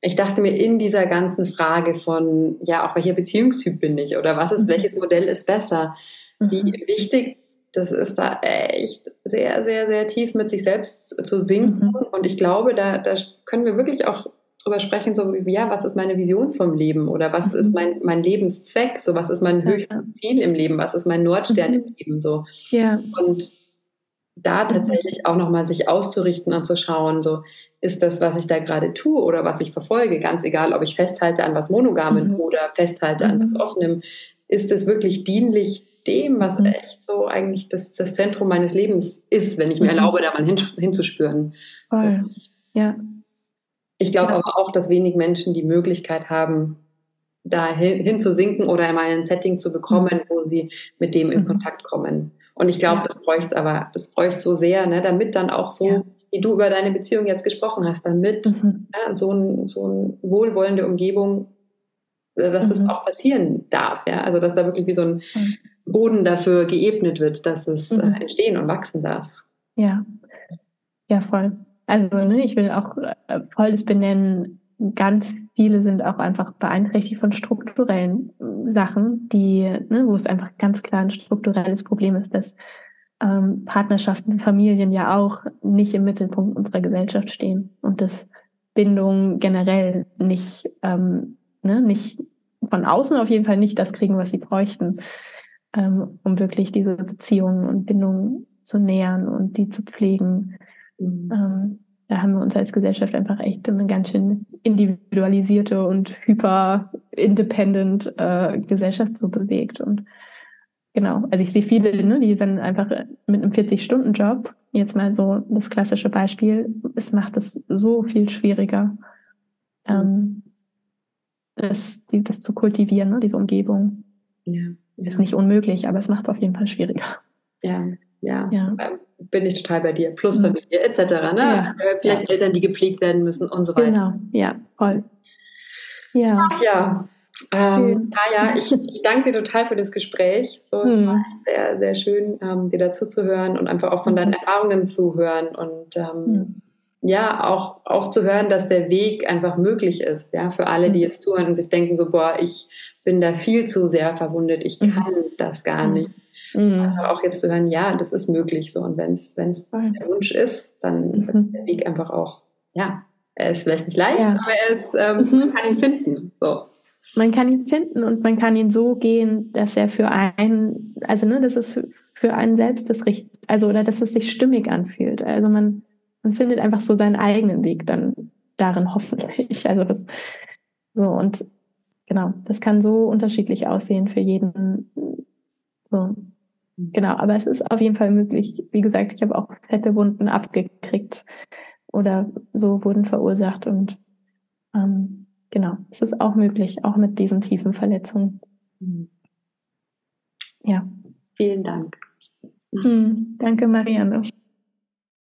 ich dachte mir in dieser ganzen Frage von, ja, auch welcher Beziehungstyp bin ich oder was ist, mhm. welches Modell ist besser, wie mhm. wichtig das ist da echt sehr, sehr, sehr tief mit sich selbst zu sinken. Mhm. Und ich glaube, da, da können wir wirklich auch drüber sprechen, so wie, ja, was ist meine Vision vom Leben oder was mhm. ist mein, mein Lebenszweck, so was ist mein höchstes Ziel im Leben, was ist mein Nordstern mhm. im Leben, so. Ja. Und da mhm. tatsächlich auch nochmal sich auszurichten und zu schauen, so, ist das, was ich da gerade tue oder was ich verfolge, ganz egal, ob ich festhalte an was Monogamen mhm. oder festhalte an was mhm. Offenem, ist es wirklich dienlich dem, was mhm. echt so eigentlich das, das Zentrum meines Lebens ist, wenn ich mir erlaube, da mal hin, hinzuspüren. Voll. So. Ja. Ich glaube aber auch, dass wenig Menschen die Möglichkeit haben, da hin, hin zu sinken oder in ein Setting zu bekommen, wo sie mit dem in mhm. Kontakt kommen. Und ich glaube, ja. das bräuchte es aber, das bräuchte so sehr, ne, damit dann auch so, ja. wie du über deine Beziehung jetzt gesprochen hast, damit mhm. ja, so, ein, so eine wohlwollende Umgebung, äh, dass mhm. das auch passieren darf. Ja? Also dass da wirklich wie so ein. Boden dafür geebnet wird, dass es äh, mhm. entstehen und wachsen darf. Ja, ja, voll. Also ne, ich will auch äh, voll das benennen, ganz viele sind auch einfach beeinträchtigt von strukturellen äh, Sachen, die, ne, wo es einfach ganz klar ein strukturelles Problem ist, dass ähm, Partnerschaften, Familien ja auch nicht im Mittelpunkt unserer Gesellschaft stehen und dass Bindungen generell nicht, ähm, ne, nicht von außen auf jeden Fall nicht das kriegen, was sie bräuchten, ähm, um wirklich diese Beziehungen und Bindungen zu nähern und die zu pflegen. Mhm. Ähm, da haben wir uns als Gesellschaft einfach echt eine ganz schön individualisierte und hyper independent äh, Gesellschaft so bewegt. Und genau, also ich sehe viele, ne, die sind einfach mit einem 40-Stunden-Job, jetzt mal so das klassische Beispiel, es macht es so viel schwieriger, ähm, das, die, das zu kultivieren, ne, diese Umgebung. Ja, ja. Ist nicht unmöglich, aber es macht es auf jeden Fall schwieriger. Ja, ja. ja. Bin ich total bei dir. Plus Familie etc. Ne? Ja. Äh, vielleicht Eltern, die gepflegt werden müssen und so weiter. Genau, ja, voll. Ja. Ach, ja. Ähm, Taya, ich, ich danke dir total für das Gespräch. So, es hm. war sehr, sehr schön, ähm, dir dazu zu hören und einfach auch von deinen mhm. Erfahrungen zu hören und ähm, hm. ja, auch, auch zu hören, dass der Weg einfach möglich ist, ja, für alle, die hm. jetzt zuhören und sich denken so, boah, ich bin da viel zu sehr verwundet, ich mhm. kann das gar mhm. nicht. Mhm. auch jetzt zu hören, ja, das ist möglich so. Und wenn es der Wunsch ist, dann mhm. ist der Weg einfach auch, ja, er ist vielleicht nicht leicht, ja. aber er ist, ähm, mhm. man kann ihn finden. So. Man kann ihn finden und man kann ihn so gehen, dass er für einen, also ne, dass es für, für einen selbst das richtig, also oder dass es sich stimmig anfühlt. Also man, man findet einfach so seinen eigenen Weg dann darin hoffentlich. Also das so und genau, das kann so unterschiedlich aussehen für jeden. So. Genau, aber es ist auf jeden Fall möglich. Wie gesagt, ich habe auch fette Wunden abgekriegt oder so wurden verursacht und ähm, genau, es ist auch möglich, auch mit diesen tiefen Verletzungen. Mhm. Ja. Vielen Dank. Mhm. Danke, Marianne.